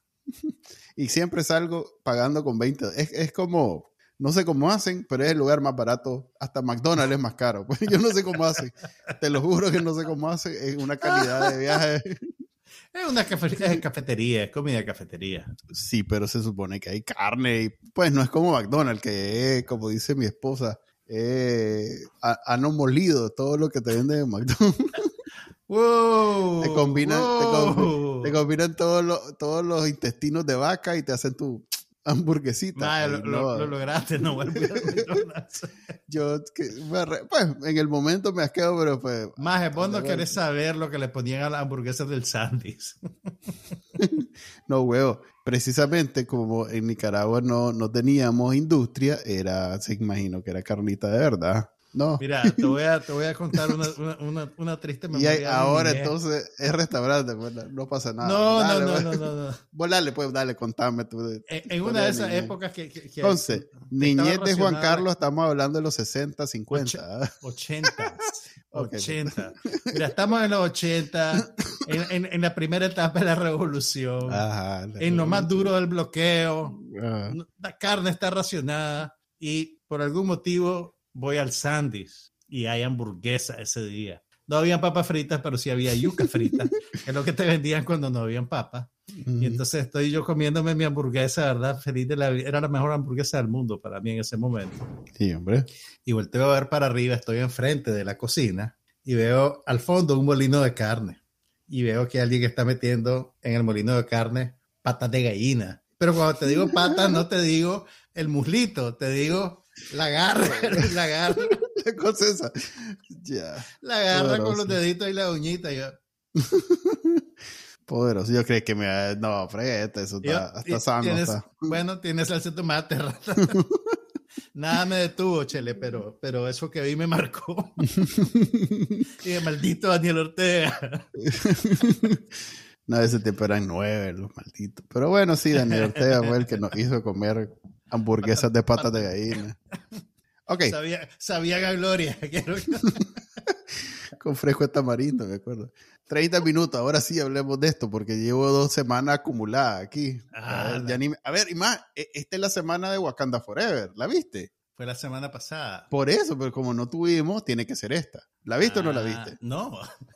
y siempre salgo pagando con 20. Es, es como, no sé cómo hacen, pero es el lugar más barato. Hasta McDonald's es más caro. Pues yo no sé cómo hacen. Te lo juro que no sé cómo hacen. Es una calidad de viaje. Es una es cafetería, es comida de cafetería. Sí, pero se supone que hay carne. Y, pues no es como McDonald's, que es, como dice mi esposa, eh, ha- han molido todo lo que te venden en McDonald's. ¡Wow! Te combinan, te com- wow. te combinan todos los, todos los intestinos de vaca y te hacen tu hamburguesita. Mae, lo, lograste, no vuelvo a McDonald's. yo, que, pues, en el momento me asqueo, pero pues, Maje, vos no querés saber lo que le ponían a las hamburguesas del Sandys. no huevo. Precisamente como en Nicaragua no, no teníamos industria, era, se imagino que era carnita de verdad. No. Mira, te voy a, te voy a contar una, una, una, una triste y memoria. mi ahora entonces es restaurante, pues, no pasa nada. No, Dale, no, no, pues. no, no, no. Vos dale, pues, dale, contame. tú. En, en una de esas niñez. épocas que... que, que Entonces, niñez de Juan Carlos, estamos hablando de los 60, 50. 80. Ok. 80. Mira, estamos en los 80, en, en, en la primera etapa de la revolución, Ajá. la- en lo más duro del bloqueo, Ah, no- la carne está racionada y por algún motivo voy al Sandys y hay hamburguesa ese día. No habían papas fritas, pero sí había yuca frita, que es lo que te vendían cuando no habían papas. Y entonces estoy yo comiéndome mi hamburguesa, ¿verdad? Feliz de la vida. Era la mejor hamburguesa del mundo para mí en ese momento. Sí, hombre. Y volteo a ver para arriba, estoy enfrente de la cocina y veo al fondo un molino de carne. Y veo que alguien está metiendo en el molino de carne patas de gallina. Pero cuando te digo patas, no te digo el muslito, te digo la garra, la garra, ¿Qué cosa es esa? Ya. la garra con los deditos y la uñita. y yo- Poderoso. Yo creí que me. No, freta, eso yo- está, y está sano. tienes- está. Bueno, tienes salsa de tomate, rata. Nada me detuvo, Chele, pero, pero eso que vi me marcó. y de maldito Daniel Ortega. no, ese tiempo eran nueve, los malditos. Pero bueno, sí, Daniel Ortega fue el que nos hizo comer hamburguesas de patas de gallina. Ok, Sabía, sabía a Gloria. Con fresco de tamarindo, me acuerdo. 30 minutos, ahora sí hablemos de esto, porque llevo dos semanas acumuladas aquí. A ver, Ah, ya ni me- a ver, y más, e- esta es la semana de Wakanda Forever, ¿la viste? Fue la semana pasada. Por eso, pero como no tuvimos, tiene que ser esta. ¿La viste o no la Ah, viste? No.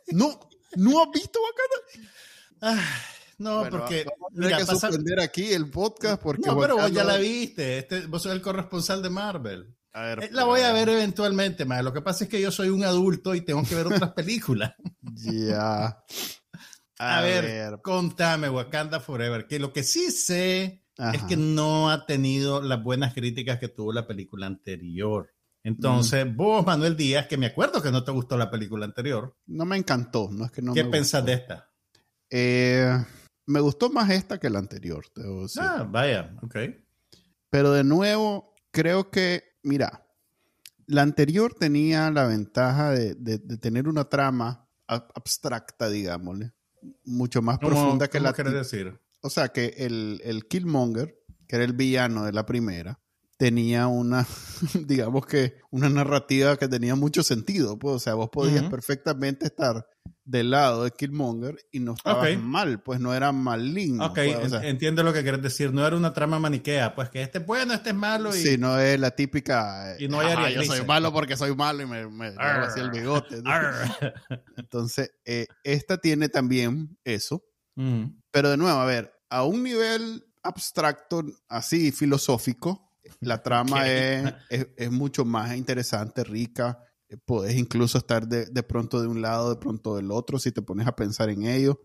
No, no has visto Wakanda. Ah, no, Bueno, porque. vamos a tener mira, que pasa- suspender aquí el podcast porque No, pero vos ya la viste. Este, vos sos el corresponsal de Marvel. A ver, Eh, La voy a ver eventualmente, mae. Lo que pasa es que yo soy un adulto y tengo que ver otras películas. Ya. A, ver, contame Wakanda Forever, que lo que sí sé es que no ha tenido las buenas críticas que tuvo la película anterior. Entonces, vos, Manuel Díaz, que me acuerdo que no te gustó la película anterior, No me encantó, no es que no ¿qué me pensás gustó. de esta? Eh, me gustó más esta que la anterior, debo decir. Ah, vaya, ok. Pero de nuevo, creo que, mira, la anterior tenía la ventaja de, de- de tener una trama ab- abstracta, digámosle, mucho más ¿Cómo, profunda que cómo la decir? O sea, que el, el Killmonger, que era el villano de la primera, tenía una, digamos que, una narrativa que tenía mucho sentido. Pues, o sea, vos podías perfectamente estar del lado de Killmonger y no estabas mal, pues no era maligno. Ok, pues, o en- sea, entiendo lo que querés decir. No era una trama maniquea, pues que este es bueno, este es malo. Y... Sí, no es la típica. Y no hay "Ajá, Ariel yo soy Gleason". malo porque soy malo y me, me así el bigote. Entonces, eh, esta tiene también eso. Pero de nuevo, a ver, a un nivel abstracto, así filosófico, la trama es, es- es mucho más interesante, rica. Puedes incluso estar de, de pronto de un lado, de pronto del otro, si te pones a pensar en ello.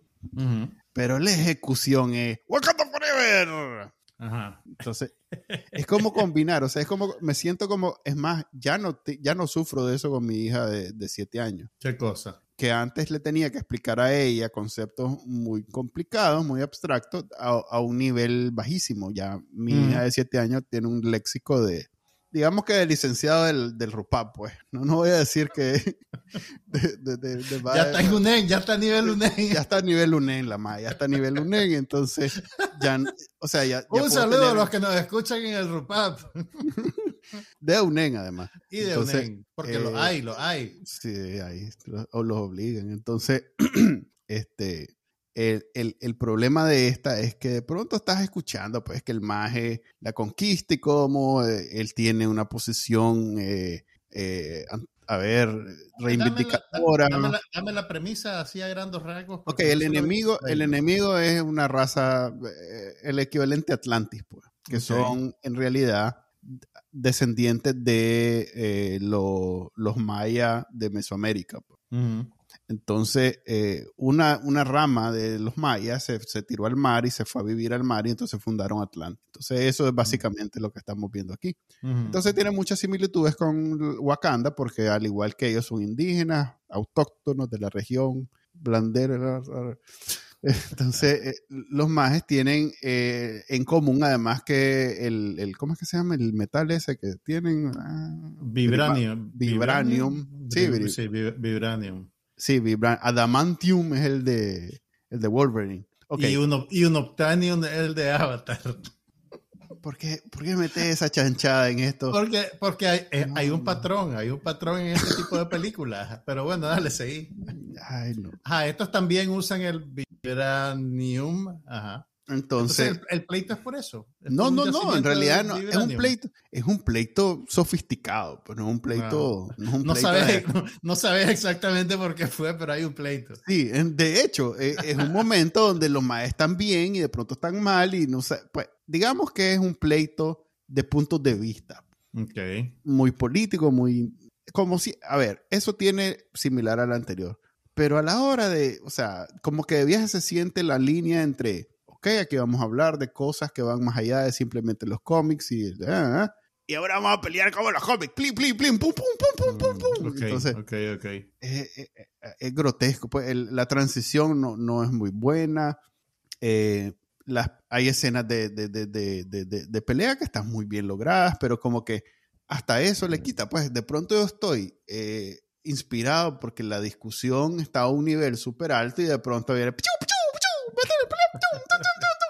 Pero la ejecución es Wakanda Forever. Ajá. Entonces, es como combinar, o sea, es como, me siento como, es más, ya no, te- ya no sufro de eso con mi hija de, de siete años, ¿Qué cosa? Que antes le tenía que explicar a ella conceptos muy complicados, muy abstractos, a, a un nivel bajísimo. Ya mi Mm. hija de siete años tiene un léxico de, digamos que de licenciado del, del RUPAP, pues. No, no voy a decir que... de- de- de- de- Ya está en UNEN, ya está a nivel UNEN. ya está a nivel UNEN la ma, ya está a nivel UNEN, entonces ya, o sea, ya... ya Un saludo a los que nos escuchan en el RUPAP De UNEN, además. y de Entonces, UNEN, porque eh, lo hay, lo hay. Sí, ahí lo- o los obligan. Entonces, este, el, el- el problema de esta es que de pronto estás escuchando, pues, que el maje la conquista y cómo eh, él tiene una posición, eh, eh, a ver, reivindicadora. Dame la, dame la premisa así a grandes rasgos. Ok, el enemigo, el enemigo es una raza, eh, el equivalente a Atlantis, pues, que son en realidad descendientes de eh, lo- los mayas de Mesoamérica. pues. Entonces, eh, una, una rama de los mayas se, se tiró al mar y se fue a vivir al mar y entonces fundaron Atlantis. Entonces, eso es básicamente lo que estamos viendo aquí. Entonces, tiene muchas similitudes con Wakanda porque al igual que ellos son indígenas, autóctonos de la región, blandera. Entonces, eh, los majes tienen eh, en común además que el, el, ¿cómo es que se llama? El metal ese que tienen. ah, Vibranium. Vibranium. Sí, Sí, Vibranium. Sí, Adamantium es el de, el de Wolverine. Y, un, y un Optanium es el de Avatar. ¿Por qué, por qué metes esa chanchada en esto? Porque, porque hay, eh, No, hay un no. patrón, hay un patrón en este tipo de películas. Pero bueno, dale, seguí. Ay, no. Ajá, estos también usan el Vibranium. Ajá. Entonces, Entonces, el, el pleito es por eso. Es no, no, no, en realidad no, es un pleito, es un pleito sofisticado, pero no es un pleito, no, es un No pleito sabes, de- no, no sabes exactamente por qué fue, pero hay un pleito. Sí, de hecho, eh, es un momento donde los maes están bien y de pronto están mal y no sé, pues digamos que es un pleito de puntos de vista, Ok. muy político, muy como si, a ver, eso tiene similar al anterior, pero a la hora de, o sea, como que de viaje se siente la línea entre, ok, aquí vamos a hablar de cosas que van más allá de simplemente los cómics y, ah, ah, y ahora vamos a pelear como los cómics, plim, plim, plim, pum, pum, pum, pum, pum, pum. Mm, Ok, Entonces, ok, ok. es, es- es grotesco. Pues el- la transición no, no es muy buena. Eh, las, hay escenas de, de, de, de, pelea que están muy bien logradas, pero como que hasta eso le quita. Pues de pronto yo estoy eh, inspirado porque la discusión está a un nivel súper alto y de pronto viene...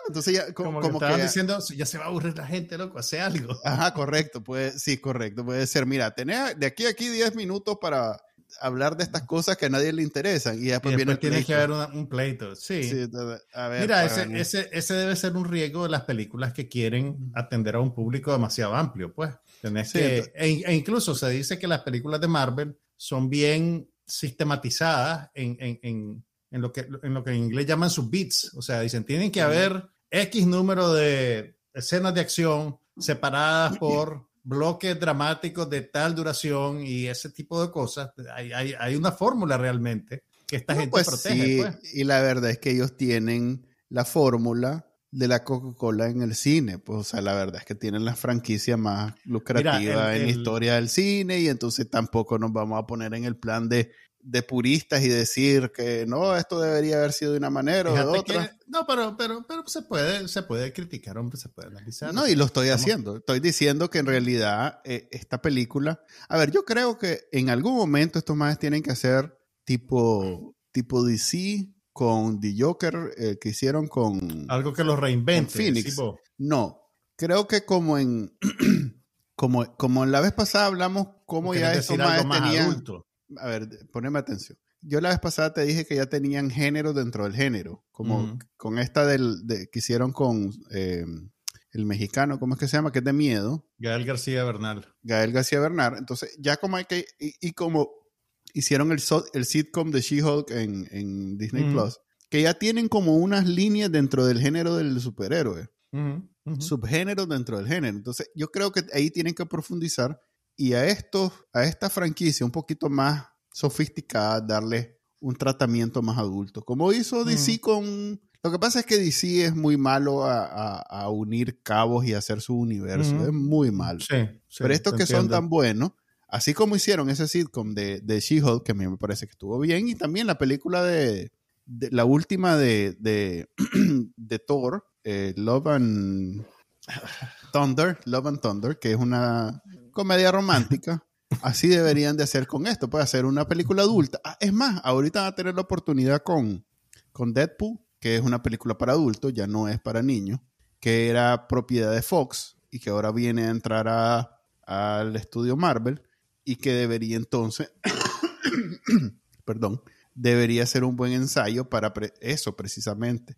Entonces ya co- Como, como, que estaban que... diciendo, ya se va a aburrir la gente, loco, hace algo. Ajá, correcto, puede, sí, correcto, puede ser. Mira, tenés de aquí a aquí 10 minutos para hablar de estas cosas que a nadie le interesan y Y después, viene el tiene que haber una- un pleito. Sí. Sí, a ver, Mira, ese, ese, ese debe ser un riesgo de las películas que quieren atender a un público demasiado amplio, pues. Tenés Sí, que, ento- e, e incluso se dice que las películas de Marvel son bien sistematizadas en, en, en, en lo, que, en lo que en inglés llaman sus beats. O sea, dicen, tienen que haber X número de escenas de acción separadas por bloques dramáticos de tal duración y ese tipo de cosas. Hay, hay, hay una fórmula realmente que esta No, gente pues protege. sí, pues. y la verdad es que ellos tienen la fórmula de la Coca-Cola en el cine. Pues, o sea, la verdad es que tienen la franquicia más lucrativa Mira, el- en la el- historia del cine y entonces tampoco nos vamos a poner en el plan de, de puristas y decir que no, esto debería haber sido de una manera o de otra. que- no, pero, pero, pero se puede, se puede criticar, hombre, se puede analizar. No, y lo estoy Estamos- haciendo. Estoy diciendo que en realidad eh, esta película. A ver, yo creo que en algún momento estos más tienen que hacer tipo, tipo DC con The Joker eh, que hicieron con. Algo que los reinvente. Phoenix. tipo, No, creo que como en. como, como la vez pasada hablamos, como ¿quieres ya estos más más tenían. adulto. A ver, poneme atención. Yo la vez pasada te dije que ya tenían género dentro del género, como con esta del, de, que hicieron con eh, el mexicano, ¿cómo es que se llama? Que es de miedo, Gael García Bernal. Gael García Bernal. Entonces, ya como hay que, y, y como hicieron el, so- el sitcom de She-Hulk en, en Disney. Plus, que ya tienen como unas líneas dentro del género del superhéroe, subgéneros dentro del género. Entonces, yo creo que ahí tienen que profundizar y a estos, a esta franquicia un poquito más sofisticada, darle un tratamiento más adulto. Como hizo DC con... Lo que pasa es que DC es muy malo a, a- a unir cabos y hacer su universo. Es muy malo. Sí, sí, Pero estos que son tan buenos, así como hicieron ese sitcom de, de She-Hulk, que a mí me parece que estuvo bien, y también la película de, de- la última de, de, de Thor, eh, Love and Thunder, Love and Thunder, que es una comedia romántica. Así deberían de hacer con esto, puede hacer una película adulta. Ah, es más, ahorita van a tener la oportunidad con, con Deadpool, que es una película para adultos, ya no es para niños, que era propiedad de Fox y que ahora viene a entrar a- al estudio Marvel y que debería entonces, perdón, debería ser un buen ensayo para pre- eso precisamente.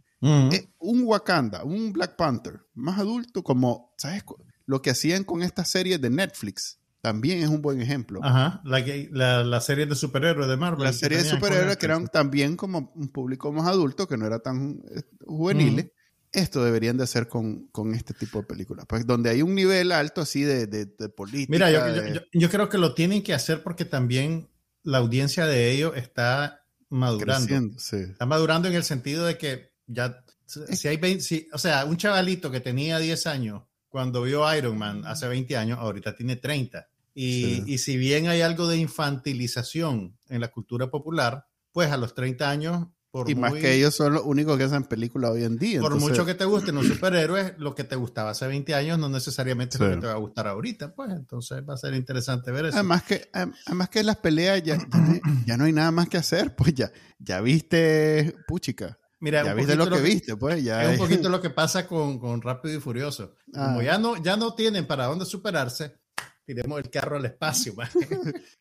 Eh, un Wakanda, un Black Panther, más adulto como, ¿sabes? Lo que hacían con estas series de Netflix también es un buen ejemplo. Ajá, la, la, la serie de superhéroes de Marvel. La serie de superhéroes que eran también como un público más adulto, que no era tan eh, juveniles. Esto deberían de hacer con, con este tipo de películas. Pues donde hay un nivel alto así de, de, de política. Mira, yo, yo- de- yo- yo creo que lo tienen que hacer porque también la audiencia de ellos está madurando. creciendo, sí. Está madurando en el sentido de que ya, si hay 20, si- o sea, un chavalito que tenía 10 años cuando vio Iron Man hace 20 años, ahorita tiene 30. Y, Sí. y si bien hay algo de infantilización en la cultura popular, pues a los 30 años, por Y más muy- que ellos son los únicos que hacen películas hoy en día. por entonces- mucho que te gusten los superhéroes, lo que te gustaba hace 20 años no necesariamente es Sí. lo que te va a gustar ahorita, pues entonces va a ser interesante ver eso. Además que, además que las peleas ya, ya, ya no hay nada más que hacer. Pues ya, ya viste, puchica. Mira, Ya viste lo que viste, pues ya. Es un poquito lo que pasa con, con Rápido y Furioso. Como Ah. ya no, ya no tienen para dónde superarse, tiremos el carro al espacio. man.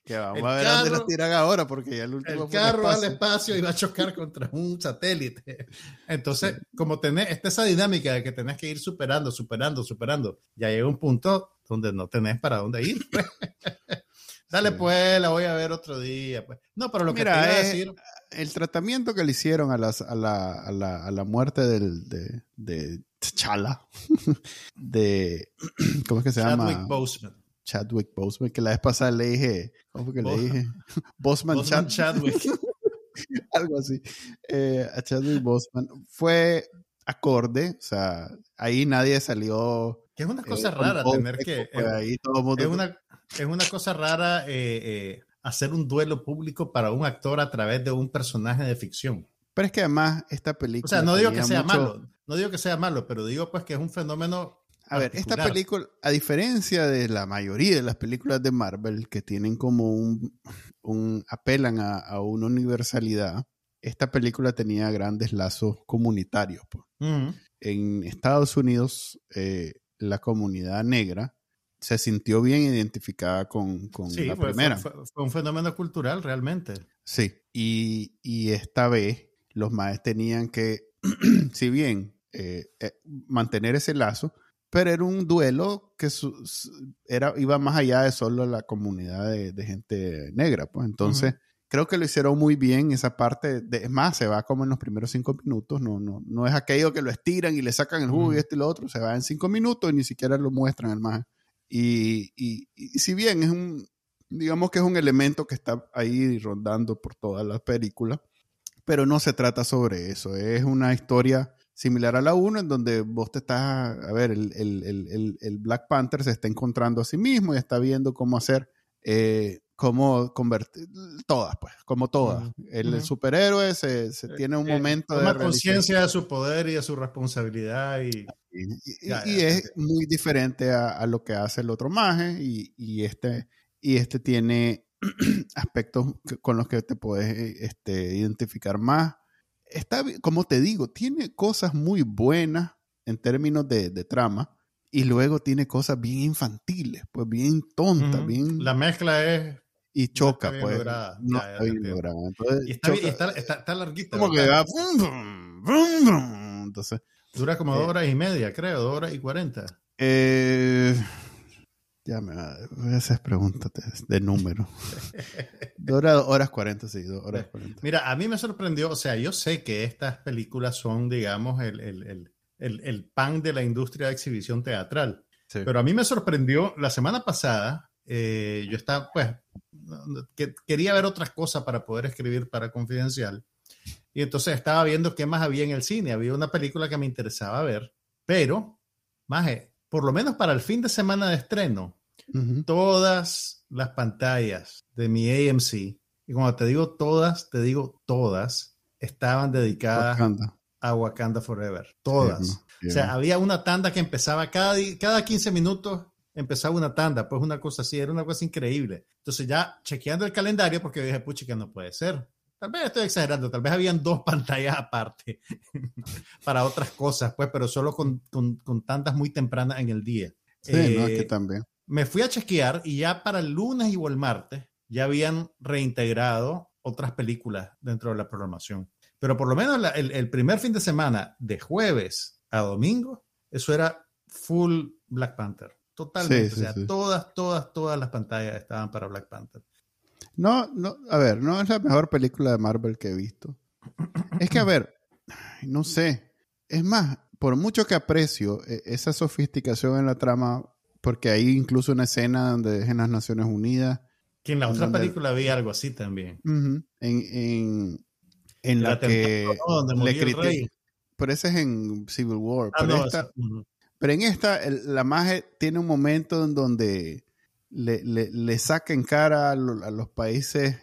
que vamos el a ver dónde carro- las tiran ahora, porque ya el último El carro al espacio. espacio y va a chocar contra un satélite. Entonces, como tenés está esa dinámica de que tenés que ir superando, superando, superando, ya llega un punto donde no tenés para dónde ir. Dale, Sí. pues, la voy a ver otro día. Pues. No, pero lo que te iba a es- decir, El tratamiento que le hicieron a, las, a, la, a, la, a la muerte del, de, de T'Challa, de. ¿Cómo es que se llama? Chadwick Boseman. Chadwick Boseman, que la vez pasada le dije. ¿Cómo fue que Bo- le dije? Boseman, Boseman Chad- Chadwick. algo así. Eh, a Chadwick Boseman. Fue acorde, o sea, ahí nadie salió. Que es una eh, cosa con rara tener que. pues, ahí todo el mundo- Es una, es una cosa rara eh, eh, hacer un duelo público para un actor a través de un personaje de ficción. Pero es que además esta película. O sea, no digo que sea mucho- malo, no digo que sea malo, pero digo pues que es un fenómeno. A ver, esta película, a diferencia de la mayoría de las películas de Marvel que tienen como un, un apelan a, a una universalidad, esta película tenía grandes lazos comunitarios. pues. En Estados Unidos, eh, la comunidad negra se sintió bien identificada con, con Sí, la fue, primera. fue- fue- un fenómeno cultural realmente. Sí, y, y esta vez los maes tenían que, si bien eh, eh, mantener ese lazo, pero era un duelo que su- su- era, iba más allá de solo la comunidad de, de gente negra. Pues entonces, creo que lo hicieron muy bien esa parte. De, es más, se va como en los primeros cinco minutos. No, no, no es aquello que lo estiran y le sacan el jugo y esto y lo otro. Se va en cinco minutos y ni siquiera lo muestran el más. Y, si bien es un, digamos que es un elemento que está ahí rondando por toda la película, pero no se trata sobre eso. Es una historia similar a la 1 en donde vos te estás, a ver, el, el, el, el, Black Panther se está encontrando a sí mismo y está viendo cómo hacer, eh, cómo convertir, todas, pues, como todas. El, superhéroe se, se tiene un Eh, momento de conciencia de su poder y de su responsabilidad y Y, y- Ya, y ya, es muy diferente a, a lo que hace el otro maje y, y este, y este tiene aspectos con los que te puedes eh, este, identificar más. Está, como te digo, tiene cosas muy buenas en términos de, de trama y luego tiene cosas bien infantiles, pues bien tontas, bien... la mezcla es y choca, pues. lograda. No Ya, está te bien entiendo. lograda. Entonces, y está, bien- está, está, está larguita. como que va... Entonces, Dura como eh, dos horas y media, creo, dos horas y cuarenta. Eh, ya me va esas preguntas de, número. Dos horas, horas 40, sí, dos horas 40. Mira, a mí me sorprendió, o sea, yo sé que estas películas son, digamos, el, el, el, el, el pan de la industria de exhibición teatral. Sí. Pero a mí me sorprendió, la semana pasada, eh, yo estaba, pues, que, quería ver otras cosas para poder escribir para Confidencial. Y entonces estaba viendo qué más había en el cine. Había una película que me interesaba ver, pero, maje, por lo menos para el fin de semana de estreno, todas las pantallas de mi AMC, y cuando te digo todas, te digo todas, estaban dedicadas Wakanda. a Wakanda Forever. Todas. O sea, había una tanda que empezaba cada, cada 15 minutos, empezaba una tanda, pues una cosa así, era una cosa increíble. Entonces ya chequeando el calendario, porque yo dije, puchi, que no puede ser. Tal vez estoy exagerando, tal vez habían dos pantallas aparte para otras cosas, pues, pero solo con, con, con tandas muy tempranas en el día. Sí, no, es Eh, que también. me fui a chequear y ya para el lunes y el martes ya habían reintegrado otras películas dentro de la programación. Pero por lo menos la- el, el primer fin de semana, de jueves a domingo, eso era full Black Panther. Totalmente. Sí, o sea, sí. todas, todas, todas las pantallas estaban para Black Panther. No, no, a ver, no es la mejor película de Marvel que he visto. Es que, a ver, no sé. Es más, por mucho que aprecio eh, esa sofisticación en la trama, porque hay incluso una escena donde es en las Naciones Unidas, Que en la ¿En otra película había algo así también. en, en, en El la que le. Pero ese es en Civil War. Ah, pero, no, esta. Pero en esta, el- la magia tiene un momento en donde le, le, le saca en cara a, lo- a los países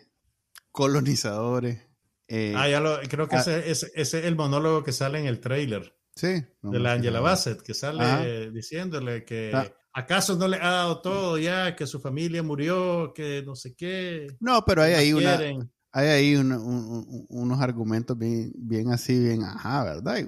colonizadores. eh, Ah, ya lo, creo que ah. ese, ese- ese es el monólogo que sale en el trailer. sí. no de la Angela. Bassett, que sale Ajá. diciéndole que Ah. acaso no le ha dado todo ya, que su familia murió, que no sé qué. No, pero hay ahí, una, hay ahí una- un- un- unos argumentos bien, bien así, bien ajá, ¿verdad?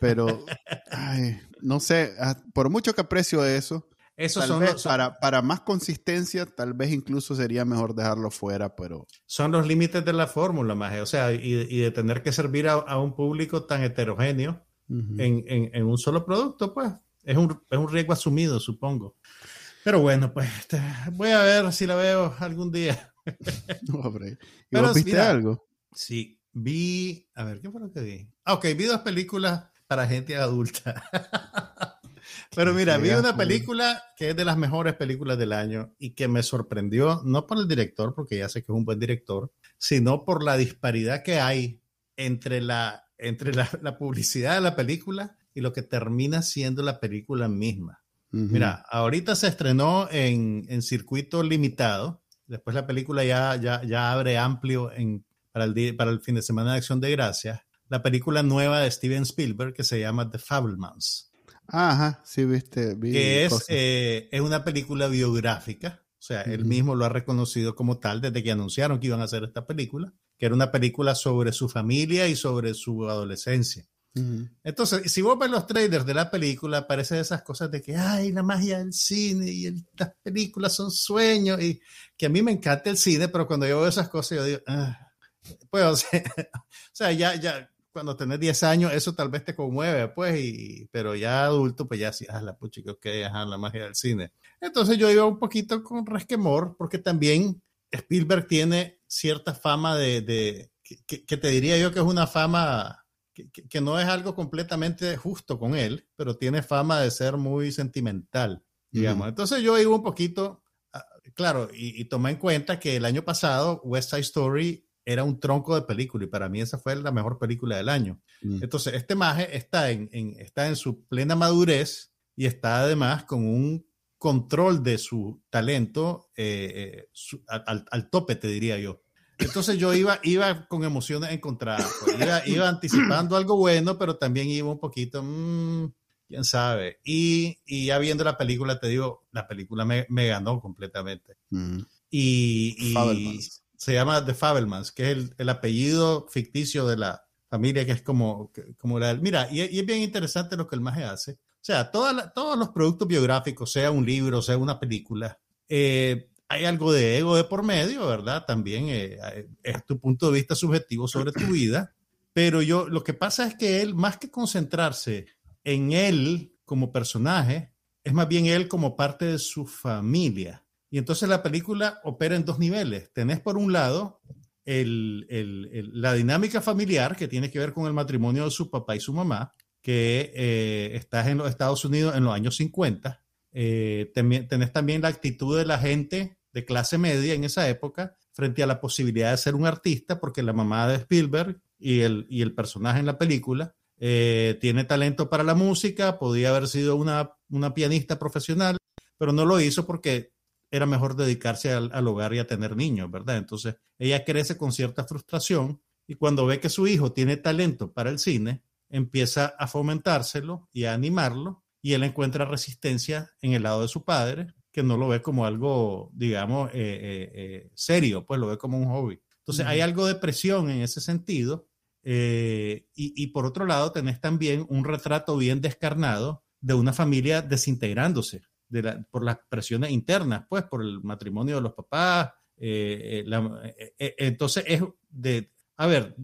Pero, ay, no sé, ah, por mucho que aprecio eso, Esos son, los, para, para más consistencia, tal vez incluso sería mejor dejarlo fuera, pero son los límites de la fórmula, más. O sea, y, y de tener que servir a, a un público tan heterogéneo ujú. en, en- en un solo producto, pues es un, es un riesgo asumido, supongo. Pero bueno, pues este, voy a ver si la veo algún día. No, hombre. ¿Y vos viste mira, algo? Sí, vi, a ver, ¿qué fue lo que vi? Ah, ok, vi dos películas para gente adulta. Pero mira, vi una película que es de las mejores películas del año y que me sorprendió, no por el director, porque ya sé que es un buen director, sino por la disparidad que hay entre la, entre la, la publicidad de la película y lo que termina siendo la película misma. Ujú. Mira, ahorita se estrenó en, en circuito limitado. Después la película ya, ya, ya abre amplio en, para, el, para el fin de semana de Acción de Gracias. La película nueva de Steven Spielberg que se llama The Fablemans, Ajá, sí, viste. vi que es, eh, es una película biográfica. O sea, él mismo lo ha reconocido como tal desde que anunciaron que iban a hacer esta película, que era una película sobre su familia y sobre su adolescencia. Entonces, si vos ves los trailers de la película, parece esas cosas de que, ay, la magia del cine y el- las películas son sueños, y que a mí me encanta el cine, pero cuando yo veo esas cosas, yo digo, ah, pues, o sea, o sea, ya, ya, cuando tenés 10 años, eso tal vez te conmueve, pues, y, pero ya adulto, pues ya sí, ah, la pucha, que ok, ajá, la magia del cine. Entonces yo iba un poquito con resquemor, porque también Spielberg tiene cierta fama de, de que, que- te diría yo que es una fama que, que- no es algo completamente justo con él, pero tiene fama de ser muy sentimental. digamos. Entonces yo iba un poquito, ah, claro, y, y tomé en cuenta que el año pasado West Side Story era un tronco de película y para mí esa fue la mejor película del año. Mm. Entonces, este maje está en, en- está en su plena madurez y está además con un control de su talento eh, eh, su- al, al- tope, te diría yo. Entonces yo iba, iba con emociones encontradas, pues. iba, iba anticipando algo bueno, pero también iba un poquito, mm, quién sabe. Y, y ya viendo la película, te digo, la película me, me ganó completamente. Mm. Y, y. se llama The Fabelmans, que es el, el apellido ficticio de la familia, que es como, como la... Mira, y, y es bien interesante lo que el maje hace. O sea, la- todos los productos biográficos, sea un libro, sea una película, eh, hay algo de ego de por medio, ¿verdad? También eh, es tu punto de vista subjetivo sobre tu vida. Pero yo, lo que pasa es que él, más que concentrarse en él como personaje, es más bien él como parte de su familia. Y entonces la película opera en dos niveles. Tenés por un lado el- el- el- la dinámica familiar que tiene que ver con el matrimonio de su papá y su mamá, que eh, estás en los Estados Unidos en los años 50. Eh, tenés también la actitud de la gente de clase media en esa época frente a la posibilidad de ser un artista, porque la mamá de Spielberg y el, y el personaje en la película eh, tiene talento para la música, podía haber sido una, una pianista profesional, pero no lo hizo porque era mejor dedicarse al, al hogar y a tener niños, ¿verdad? Entonces ella crece con cierta frustración y cuando ve que su hijo tiene talento para el cine, empieza a fomentárselo y a animarlo y él encuentra resistencia en el lado de su padre, que no lo ve como algo, digamos, eh, eh, eh, serio, pues lo ve como un hobby. Entonces hay algo de presión en ese sentido y, y por otro lado tenés también un retrato bien descarnado de una familia desintegrándose de la- por las presiones internas, pues por el matrimonio de los papás. eh, eh, la- eh, eh, entonces es de, a ver,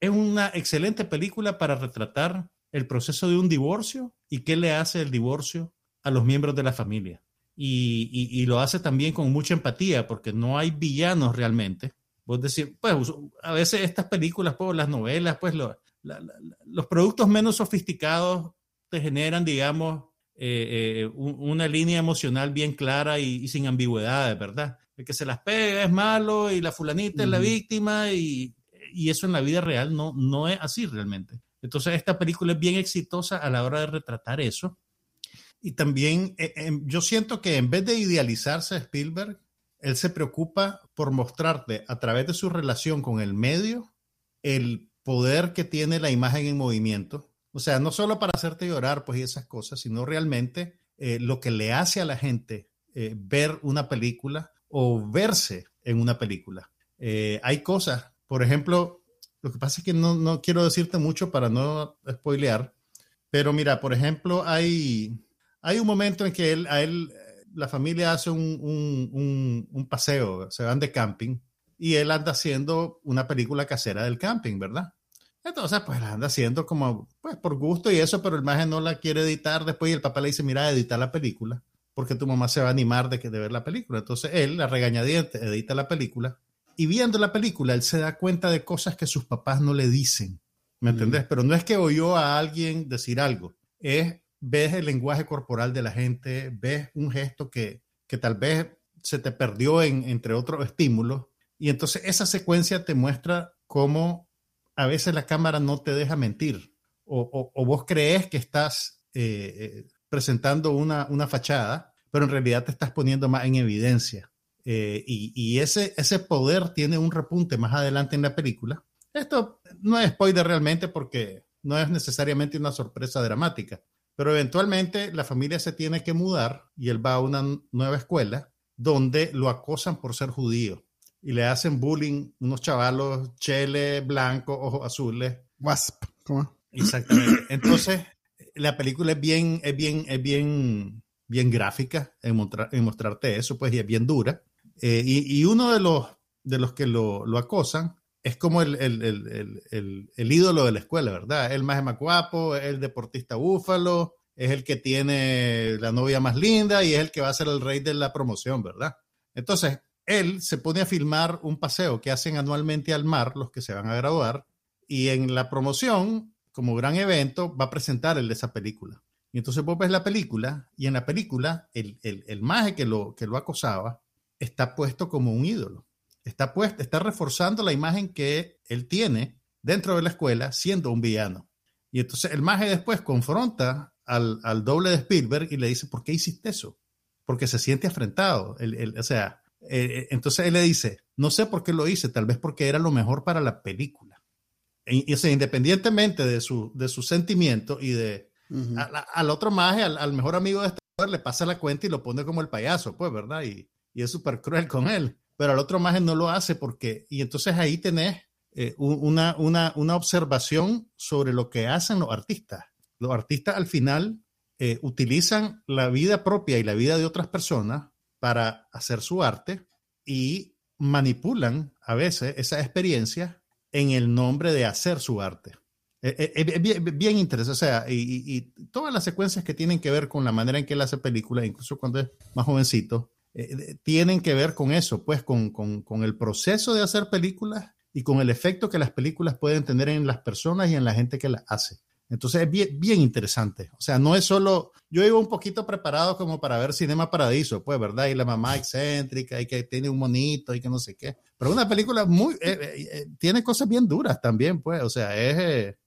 es una excelente película para retratar el proceso de un divorcio y qué le hace el divorcio a los miembros de la familia. Y, y- y lo hace también con mucha empatía, porque no hay villanos realmente. Vos decís, pues a veces estas películas, pues las novelas, pues lo- la- la- los productos menos sofisticados te generan, digamos, eh, eh, un- una línea emocional bien clara y, y sin ambigüedades, ¿verdad? El que se las pega es malo y la fulanita es la víctima y, y eso en la vida real no, no es así realmente. Entonces esta película es bien exitosa a la hora de retratar eso. Y también eh, eh, yo siento que en vez de idealizarse a Spielberg, él se preocupa por mostrarte a través de su relación con el medio el poder que tiene la imagen en movimiento. O sea, no solo para hacerte llorar, pues y esas cosas, sino realmente eh, lo que le hace a la gente eh, ver una película o verse en una película. Eh, hay cosas, por ejemplo, lo que pasa es que no, no quiero decirte mucho para no spoilear, pero mira, por ejemplo, hay, hay un momento en que él, a él, la familia hace un, un, un, un paseo, se van de camping y él anda haciendo una película casera del camping, ¿verdad? Entonces, pues la anda haciendo como, pues por gusto y eso, pero el maje no la quiere editar. Después y el papá le dice, mira, edita la película, porque tu mamá se va a animar de, que, de ver la película. Entonces él, la regañadiente, edita la película y viendo la película, él se da cuenta de cosas que sus papás no le dicen, ¿me entendés? Pero no es que oyó a alguien decir algo, es, ves el lenguaje corporal de la gente, ves un gesto que, que tal vez se te perdió en, entre otros estímulos. Y entonces esa secuencia te muestra cómo a veces la cámara no te deja mentir o, vos crees que estás eh, eh, presentando una, una, fachada, pero en realidad te estás poniendo más en evidencia. Eh, y, y ese, ese poder tiene un repunte más adelante en la película. Esto no es spoiler realmente porque no es necesariamente una sorpresa dramática, pero eventualmente la familia se tiene que mudar y él va a una nueva escuela donde lo acosan por ser judío y le hacen bullying unos chavalos chele, blancos, ojos azules. Wasp, ¿cómo? Exactamente. Entonces, la película es bien, es bien, es bien, bien gráfica en, mostrar, en mostrarte eso, pues, y es bien dura. Eh, y, y, uno de los, de los que lo, lo acosan es como el, el, el, el, el ídolo de la escuela, ¿verdad? El más, es el deportista búfalo, es el que tiene la novia más linda y es el que va a ser el rey de la promoción, ¿verdad? Entonces, él se pone a filmar un paseo que hacen anualmente al mar los que se van a graduar y en la promoción, como gran evento, va a presentar el de esa película. Y entonces vos ves la película y en la película el, el, el maje que lo, que lo acosaba está puesto como un ídolo. Está, puesto, está reforzando la imagen que él tiene dentro de la escuela siendo un villano. Y entonces el maje después confronta al, al doble de Spielberg y le dice, ¿por qué hiciste eso? Porque se siente afrentado. El, el, o sea, eh, entonces él le dice, no sé por qué lo hice, tal vez porque era lo mejor para la película. Y, y o sea, independientemente de su, de su sentimiento y de... Uh -huh. a, al otro maje, al, al, mejor amigo de este le pasa la cuenta y lo pone como el payaso, pues, ¿verdad? Y, y es súper cruel con él. Pero al otro maje no lo hace porque... Y entonces ahí tenés eh, una, una, una observación sobre lo que hacen los artistas. Los artistas al final eh, utilizan la vida propia y la vida de otras personas para hacer su arte y manipulan a veces esa experiencia en el nombre de hacer su arte. Es eh, eh, bien, bien, interesante, o sea, y, todas las secuencias que tienen que ver con la manera en que él hace películas, incluso cuando es más jovencito, eh, tienen que ver con eso, pues con, con, con, el proceso de hacer películas y con el efecto que las películas pueden tener en las personas y en la gente que las hace. Entonces es bien, bien interesante. O sea, no es solo, yo iba un poquito preparado como para ver Cinema Paradiso, pues, ¿verdad? Y la mamá excéntrica y que tiene un monito y que no sé qué. Pero una película muy, eh, eh, tiene cosas bien duras también, pues. O sea, es, eh,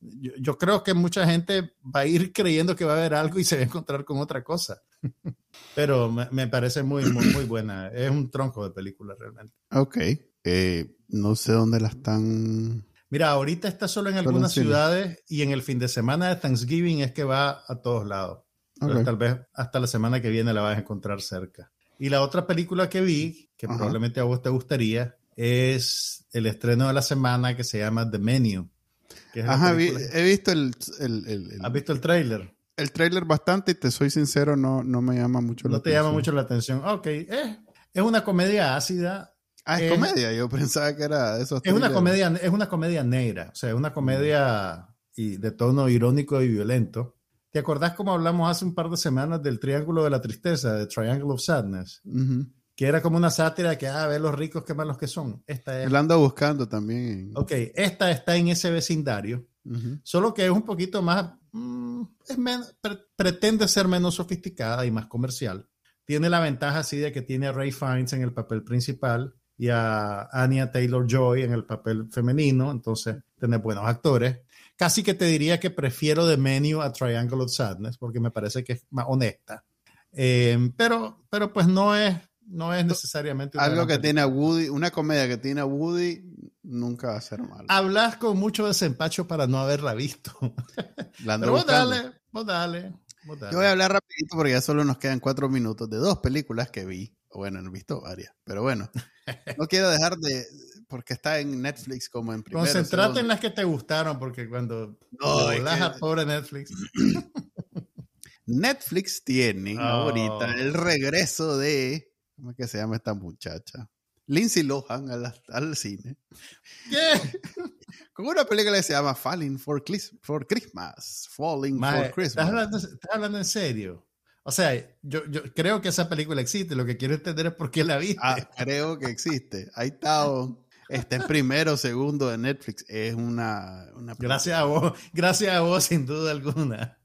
yo, yo, creo que mucha gente va a ir creyendo que va a haber algo y se va a encontrar con otra cosa. Pero me, me parece muy, muy, muy, buena. Es un tronco de película realmente. Ok. no sé dónde la están Mira, ahorita está solo en solo algunas en ciudades y en el fin de semana de Thanksgiving es que va a todos lados. Okay. tal vez hasta la semana que viene la vas a encontrar cerca. Y la otra película que vi, que Ajá. probablemente a vos te gustaría, es el estreno de la semana que se llama The Menu. Ajá, vi, he visto el, el, el, el, ¿Has visto el tráiler? El tráiler bastante y te soy sincero, no, no me llama mucho no la atención. No te llama mucho la atención. Ok, es, es una comedia ácida, Ah, es, es, comedia. Yo pensaba que era eso. Es una comedia, es una comedia negra, o sea, es una comedia y de tono irónico y violento. ¿Te acordás cómo hablamos hace un par de semanas del Triángulo de la Tristeza, de Triangle of Sadness? Uh -huh. Que era como una sátira que, ah, ve los ricos, qué malos que son. Esta es... Buscando también. Ok, esta está en ese vecindario, uh -huh. solo que es un poquito más, mmm, es pre pretende ser menos sofisticada y más comercial. Tiene la ventaja así de que tiene a Ray Fiennes en el papel principal y a Anya Taylor Joy en el papel femenino, entonces tener buenos actores. Casi que te diría que prefiero The Menu a Triangle of Sadness porque me parece que es más honesta. Eh, pero, pero pues no es, no es necesariamente algo que tiene a Woody, una comedia que tiene a Woody nunca va a ser mal. Hablas con mucho desempacho para no haberla visto. La pero vos dale, vos dale, vos dale. Yo voy a hablar rapidito porque ya solo nos quedan cuatro minutos de dos películas que vi. Bueno, he visto varias, pero bueno, no quiero dejar de, porque está en Netflix como en primero. Concentrate segundo. en las que te gustaron, porque cuando no, es que... a pobre Netflix. Netflix tiene oh. ahorita el regreso de, ¿cómo es que se llama esta muchacha? Lindsay Lohan al, al cine. ¿Qué? Con una película que se llama Falling for, for Christmas. Falling for Christmas. ¿estás hablando, ¿Estás hablando en serio? O sea, yo, yo, creo que esa película existe. Lo que quiero entender es por qué la viste. Ah, creo que existe. Ahí está. Está en primero, segundo de Netflix. Es una, una Gracias a vos. Gracias a vos, sin duda alguna.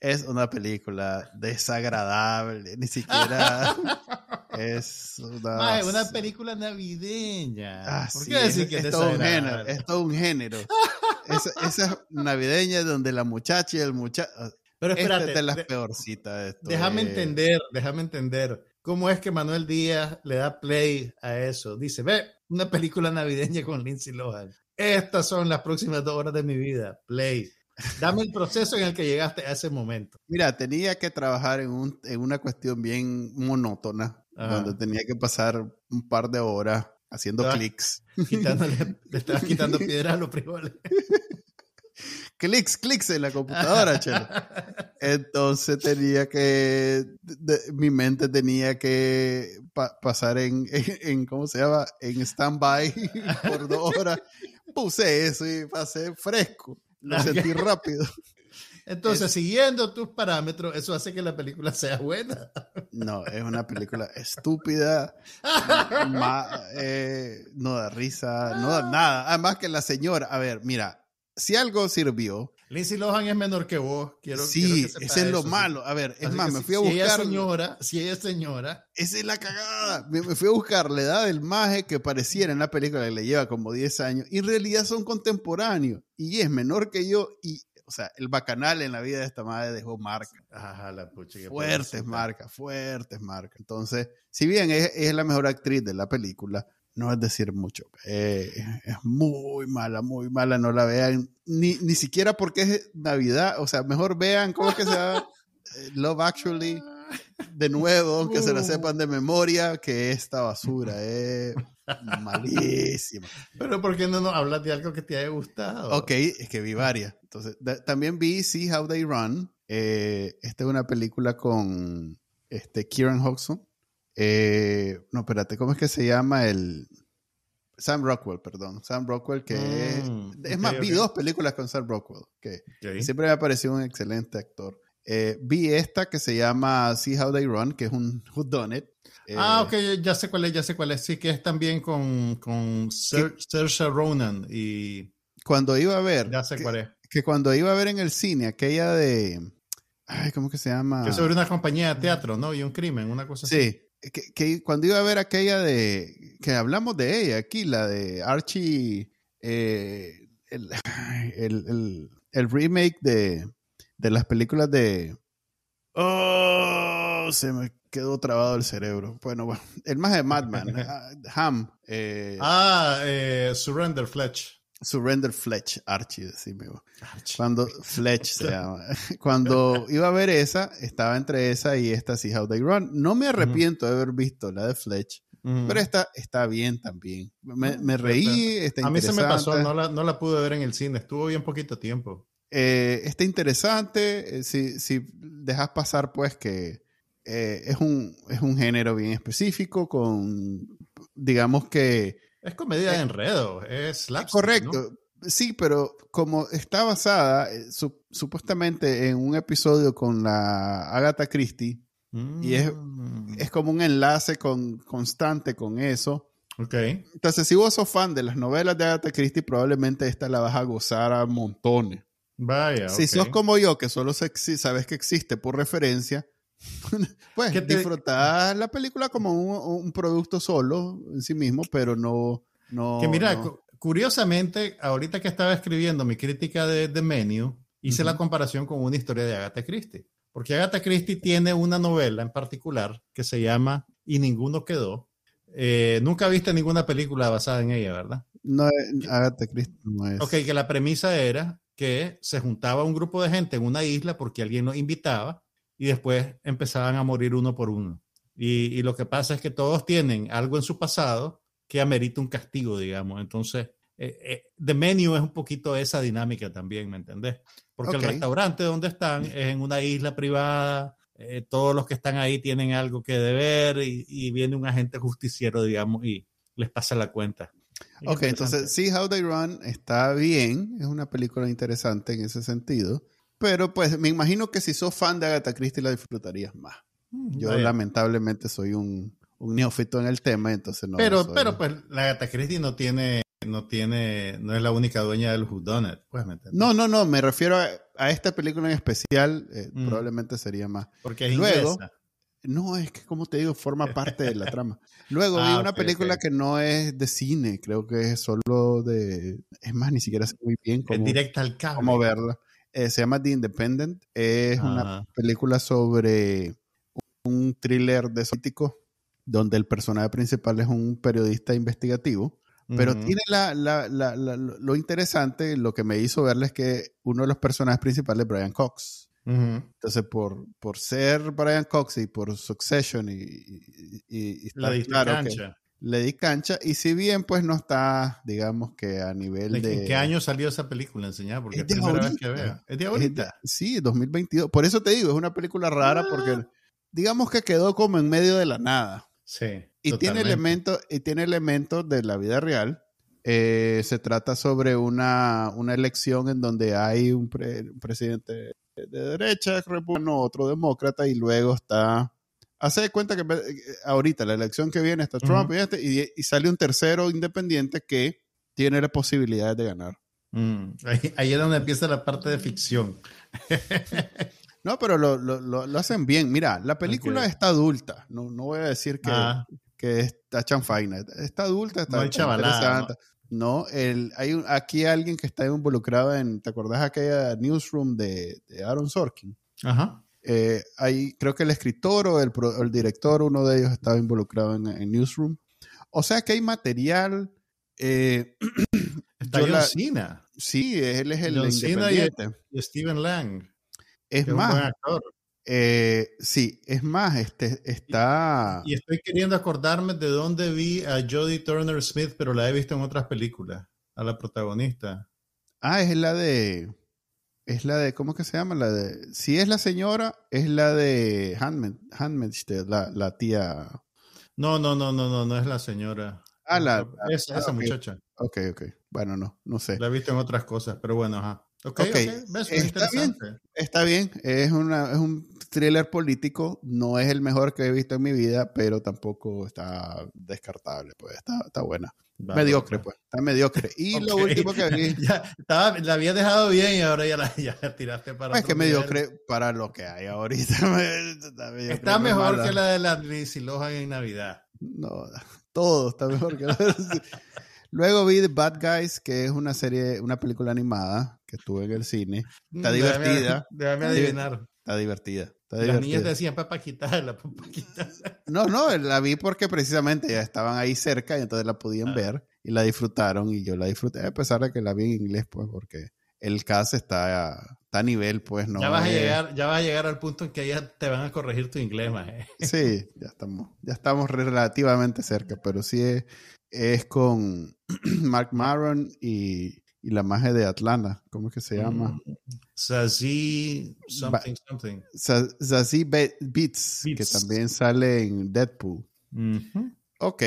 Es una película desagradable. Ni siquiera es una... Ay, una película navideña. Ah, ¿Por qué decir es, que es, es todo un género? Es todo un género. esa, esa navideña donde la muchacha y el muchacho pero espérate. Esta es de las peorcitas. Déjame es... entender, déjame entender. ¿Cómo es que Manuel Díaz le da play a eso? Dice, ve, una película navideña con Lindsay Lohan. Estas son las próximas dos horas de mi vida. Play. Dame el proceso en el que llegaste a ese momento. Mira, tenía que trabajar en, un, en una cuestión bien monótona, Ajá. donde tenía que pasar un par de horas haciendo clics. le estabas quitando piedras a los frijoles clics, clics en la computadora, chelo. Entonces tenía que, de, mi mente tenía que pa pasar en, en, en, ¿cómo se llama? En stand-by por dos horas. Puse eso y pasé fresco. Lo sentí rápido. Entonces, es, siguiendo tus parámetros, eso hace que la película sea buena. No, es una película estúpida, ma, eh, no da risa, no da nada. Además que la señora, a ver, mira, si algo sirvió. Lindsay Lohan es menor que vos. Quiero, sí, quiero que ese es lo eso, malo. A ver, es Así más, me si- fui a Si ella es buscar. señora, si ella es señora, Esa es la cagada. Me, me fui a buscar la edad del maje que pareciera en la película que le lleva como 10 años. Y en realidad son contemporáneos. Y es menor que yo. Y, o sea, el bacanal en la vida de esta madre dejó marca. ajá, la pucha. Fuertes marcas, fuertes marcas. Entonces, si bien es, es la mejor actriz de la película, no es decir mucho. Eh, es muy mala, muy mala. No la vean ni, ni siquiera porque es Navidad. O sea, mejor vean cómo es que se llama eh, Love Actually de nuevo, aunque se la Uh. sepan de memoria, que esta basura es malísima. Pero ¿por qué no nos hablas de algo que te haya gustado? Ok, es que vi varias. Entonces, también vi See How They Run. Eh, esta es una película con este, Kieran Hodgson. Eh, no, espérate, ¿cómo es que se llama el... Sam Rockwell, perdón. Sam Rockwell, que es... Mm, Es más, vi dos películas con Sam Rockwell, que siempre me ha parecido un excelente actor. Eh, vi esta que se llama See How They Run, que es un whodunit. Eh, Ah, ok, ya sé cuál es, ya sé cuál es. Sí, que es también con, con Ser- Saoirse Ronan y Cuando iba a ver... ya sé que, cuál es. que cuando iba a ver en el cine aquella de... Ay, ¿cómo que se llama? Que sobre una compañía de teatro, ¿no? Y un crimen, una cosa así. Sí, que, que cuando iba a ver aquella de, que hablamos de ella aquí, la de Archie, eh, el, el- el- el remake de, de las películas de... Oh, se me quedó trabado el cerebro. Bueno, bueno, el más de Madman, ah, Ham, eh, Ah, eh, Surrender Fletch. Surrender Fletch, Archie, decime. vos. Cuando Fletch se llama. Cuando iba a ver esa, estaba entre esa y esta See How They Run. No me arrepiento de haber visto la de Fletch, pero esta está bien también. Me, reí, está A mí se me pasó, no la, no la pude ver en el cine, estuvo bien poquito tiempo. Eh, está interesante. eh, si, si dejas pasar, pues que eh, es, un, es un género bien específico, con, digamos que Es comedia de enredo, es slapstick, Correcto. Sí, pero como está basada eh, su- supuestamente en un episodio con la Agatha Christie, y es- Mm, es como un enlace con, constante con eso. Ok. Entonces, si vos sos fan de las novelas de Agatha Christie, probablemente esta la vas a gozar a montones. Vaya. Si sos como yo, que solo sabes que existe por referencia, pues ¿Qué te- disfrutás la película como un, un producto solo en sí mismo, pero no... no Que mira, no- cu- curiosamente, ahorita que estaba escribiendo mi crítica de The Menu, hice la Ujú. comparación con una historia de Agatha Christie. Porque Agatha Christie tiene una novela en particular que se llama Y ninguno quedó. Eh, nunca viste ninguna película basada en ella, ¿verdad? No es, Agatha Christie no es. Ok, que la premisa era que se juntaba un grupo de gente en una isla porque alguien los invitaba y después empezaban a morir uno por uno. Y, y lo que pasa es que todos tienen algo en su pasado que amerita un castigo, digamos. Entonces, eh, eh, The Menu es un poquito esa dinámica también, ¿me entendés? Porque Ok. el restaurante donde están es en una isla privada, eh, todos los que están ahí tienen algo que deber y, y viene un agente justiciero, digamos, y les pasa la cuenta. Es Ok, entonces See How They Run está bien, es una película interesante en ese sentido, pero pues me imagino que si sos fan de Agatha Christie la disfrutarías más. Mm, Yo vaya. lamentablemente soy un, un neófito en el tema, entonces no. pero, soy- pero pues la Agatha Christie no tiene, no tiene, no es la única dueña del Whodunit, pues me entiendes. No, no, no, me refiero a, a esta película en especial, eh, Mm. probablemente sería más. porque es Luego, inglesa. No, es que como te digo, forma parte de la trama. Luego vi Ah, una película que no es de cine, creo que es solo de... Es más, ni siquiera sé muy bien cómo, directa al cable. cómo verla. Eh, se llama The Independent. Es una película sobre un thriller de político donde el personaje principal es un periodista investigativo. Pero Ujú. tiene la, la- la- la- lo interesante, lo que me hizo verla es que uno de los personajes principales es Brian Cox. Entonces, por, por ser Brian Cox y por Succession y, y, y- y La claro que. Le di cancha. Y si bien, pues no está, digamos que a nivel ¿En de... qué año salió esa película enseñada? Porque Es de la primera vez que veo. Es de es de- ahorita. sí, 2022. Por eso te digo, es una película rara Ah. porque digamos que quedó como en medio de la nada. Sí. Y tiene elementos, y tiene elementos de la vida real. Eh, se trata sobre una, una elección en donde hay un, pre- un presidente de derecha, republicano, otro demócrata, y luego está. Hace de cuenta que eh, ahorita, la elección que viene, está Trump Ujú. y, este, y, y sale un tercero independiente que tiene la posibilidad de ganar. Mm, ahí, ahí, es donde empieza la parte de ficción. no, pero lo, lo, lo, hacen bien. Mira, la película okay. está adulta. No, no voy a decir que, ah. que está chanfaina. Está adulta, está no chavalada, no, el, hay un, aquí alguien que está involucrado en, ¿te acordás aquella newsroom de, de Aaron Sorkin? Ajá. Eh, hay, creo que el escritor o el, el, director, uno de ellos estaba involucrado en, en newsroom. O sea que hay material. Eh, está John Cena. Sí, él es el John Cena y, y, Steven Lang. Es más, eh, sí, es más, este está. Y, y, estoy queriendo acordarme de dónde vi a Jodie Turner Smith, pero la he visto en otras películas, a la protagonista. Ah, es la de. Es la de. ¿Cómo que se llama? La de. Si es la señora, es la de Handmaid's la, la tía. No, no, no, no, no, no es la señora. Ah, la. Esa, ah, esa okay. muchacha. Ok, ok. Bueno, no, no sé. La he visto en otras cosas, pero bueno, ajá. Okay, ok, okay. ¿Ves? Está, bien, está bien. Es, una, es un thriller político. No es el mejor que he visto en mi vida, pero tampoco está descartable. Pues está, está buena. Vale, mediocre, pues. Está mediocre. Y okay. lo último que vi. ya, estaba, la había dejado bien y ahora ya la, ya la tiraste para. Es que mediocre para lo que hay ahorita. está, está mejor que la de la Lindsay Lohan en Navidad. No, todo está mejor que la de Luego vi The Bad Guys, que es una serie, una película animada que estuve en el cine. Está divertida. Déjame adivinar. Está divertida. Está Las divertida. niñas decían papaquita, la papaquita. No, no, la vi porque precisamente ya estaban ahí cerca y entonces la podían ah. ver y la disfrutaron y yo la disfruté a pesar de que la vi en inglés, pues, porque el cast está, está a nivel, pues, no. Ya vas, a llegar, ya vas a llegar al punto en que ya te van a corregir tu inglés, maje. Sí, ya estamos, ya estamos relativamente cerca, pero sí es, es con Mark Maron y, y, la magia de Atlanta. ¿Cómo es que se llama? Mm, Zazie something, something. Zazie Beats, Beats, que también sale en Deadpool. Mm -hmm. Ok,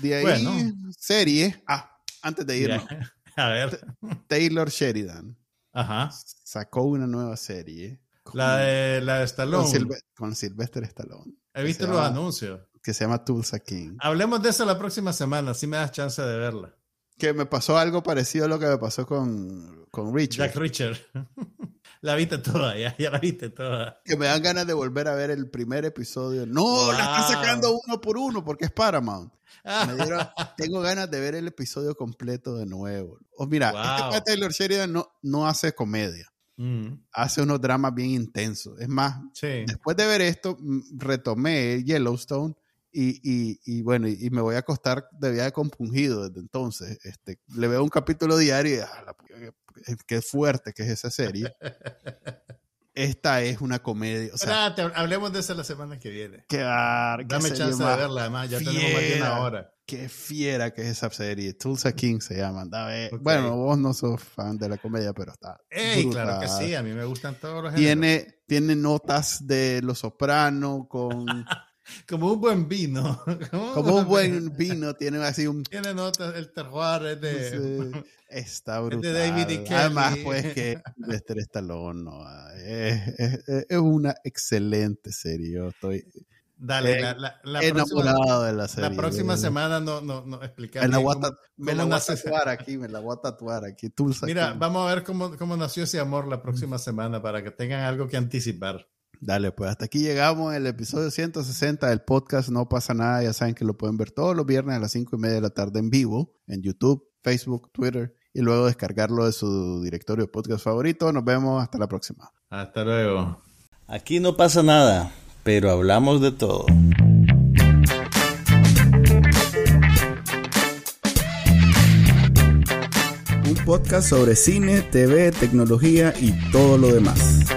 de ahí bueno. serie. Ah, antes de irnos. Yeah. A ver. Taylor Sheridan. Ajá. Sacó una nueva serie. La de, la de Stallone. Con, Silve con Sylvester Stallone. He visto los llama, anuncios que se llama Tulsa King. Hablemos de eso la próxima semana, si me das chance de verla. Que me pasó algo parecido a lo que me pasó con, con Richard. Jack Richard. la viste toda, ya, ya, la viste toda. Que me dan ganas de volver a ver el primer episodio. No, wow. la está sacando uno por uno porque es Paramount. Dieron, tengo ganas de ver el episodio completo de nuevo. O mira, wow. este Taylor Sheridan no, no hace comedia. Mm. Hace unos dramas bien intensos. Es más, sí. después de ver esto, retomé Yellowstone y, y, y, bueno, y, me voy a acostar de viaje compungido desde entonces. Este, le veo un capítulo diario y ah, qué fuerte que es esa serie. Esta es una comedia. O sea, hablemos de eso la semana que viene. Qué bar, Dame chance de verla, además, ya fiera, tenemos más de una hora. Qué fiera que es esa serie. Tulsa King se llama. Okay. Bueno, vos no sos fan de la comedia, pero está. Ey, claro que sí, a mí me gustan todos los tiene, tiene notas de Los Soprano con. Como un buen vino. Como un buen vino, tiene así un... Tiene notas, el terroir es de... Sí, está brutal. Es de David y Kelly. Además, pues que Lester Stallone, no, es, es, es, una excelente serie. Yo estoy... Dale, eh, la, la, la, enamorado próxima, de la serie. La próxima semana no, no, no. Me la voy a, me voy a tatuar aquí, me la voy a tatuar aquí. Tulsa Mira, aquí. vamos a ver cómo, cómo nació ese amor la próxima semana para que tengan algo que anticipar. Dale, pues hasta aquí llegamos el episodio 160 del podcast No pasa nada. Ya saben que lo pueden ver todos los viernes a las 5 y media de la tarde en vivo en YouTube, Facebook, Twitter y luego descargarlo de su directorio de podcast favorito. Nos vemos hasta la próxima. Hasta luego. Aquí no pasa nada, pero hablamos de todo. Un podcast sobre cine, TV, tecnología y todo lo demás.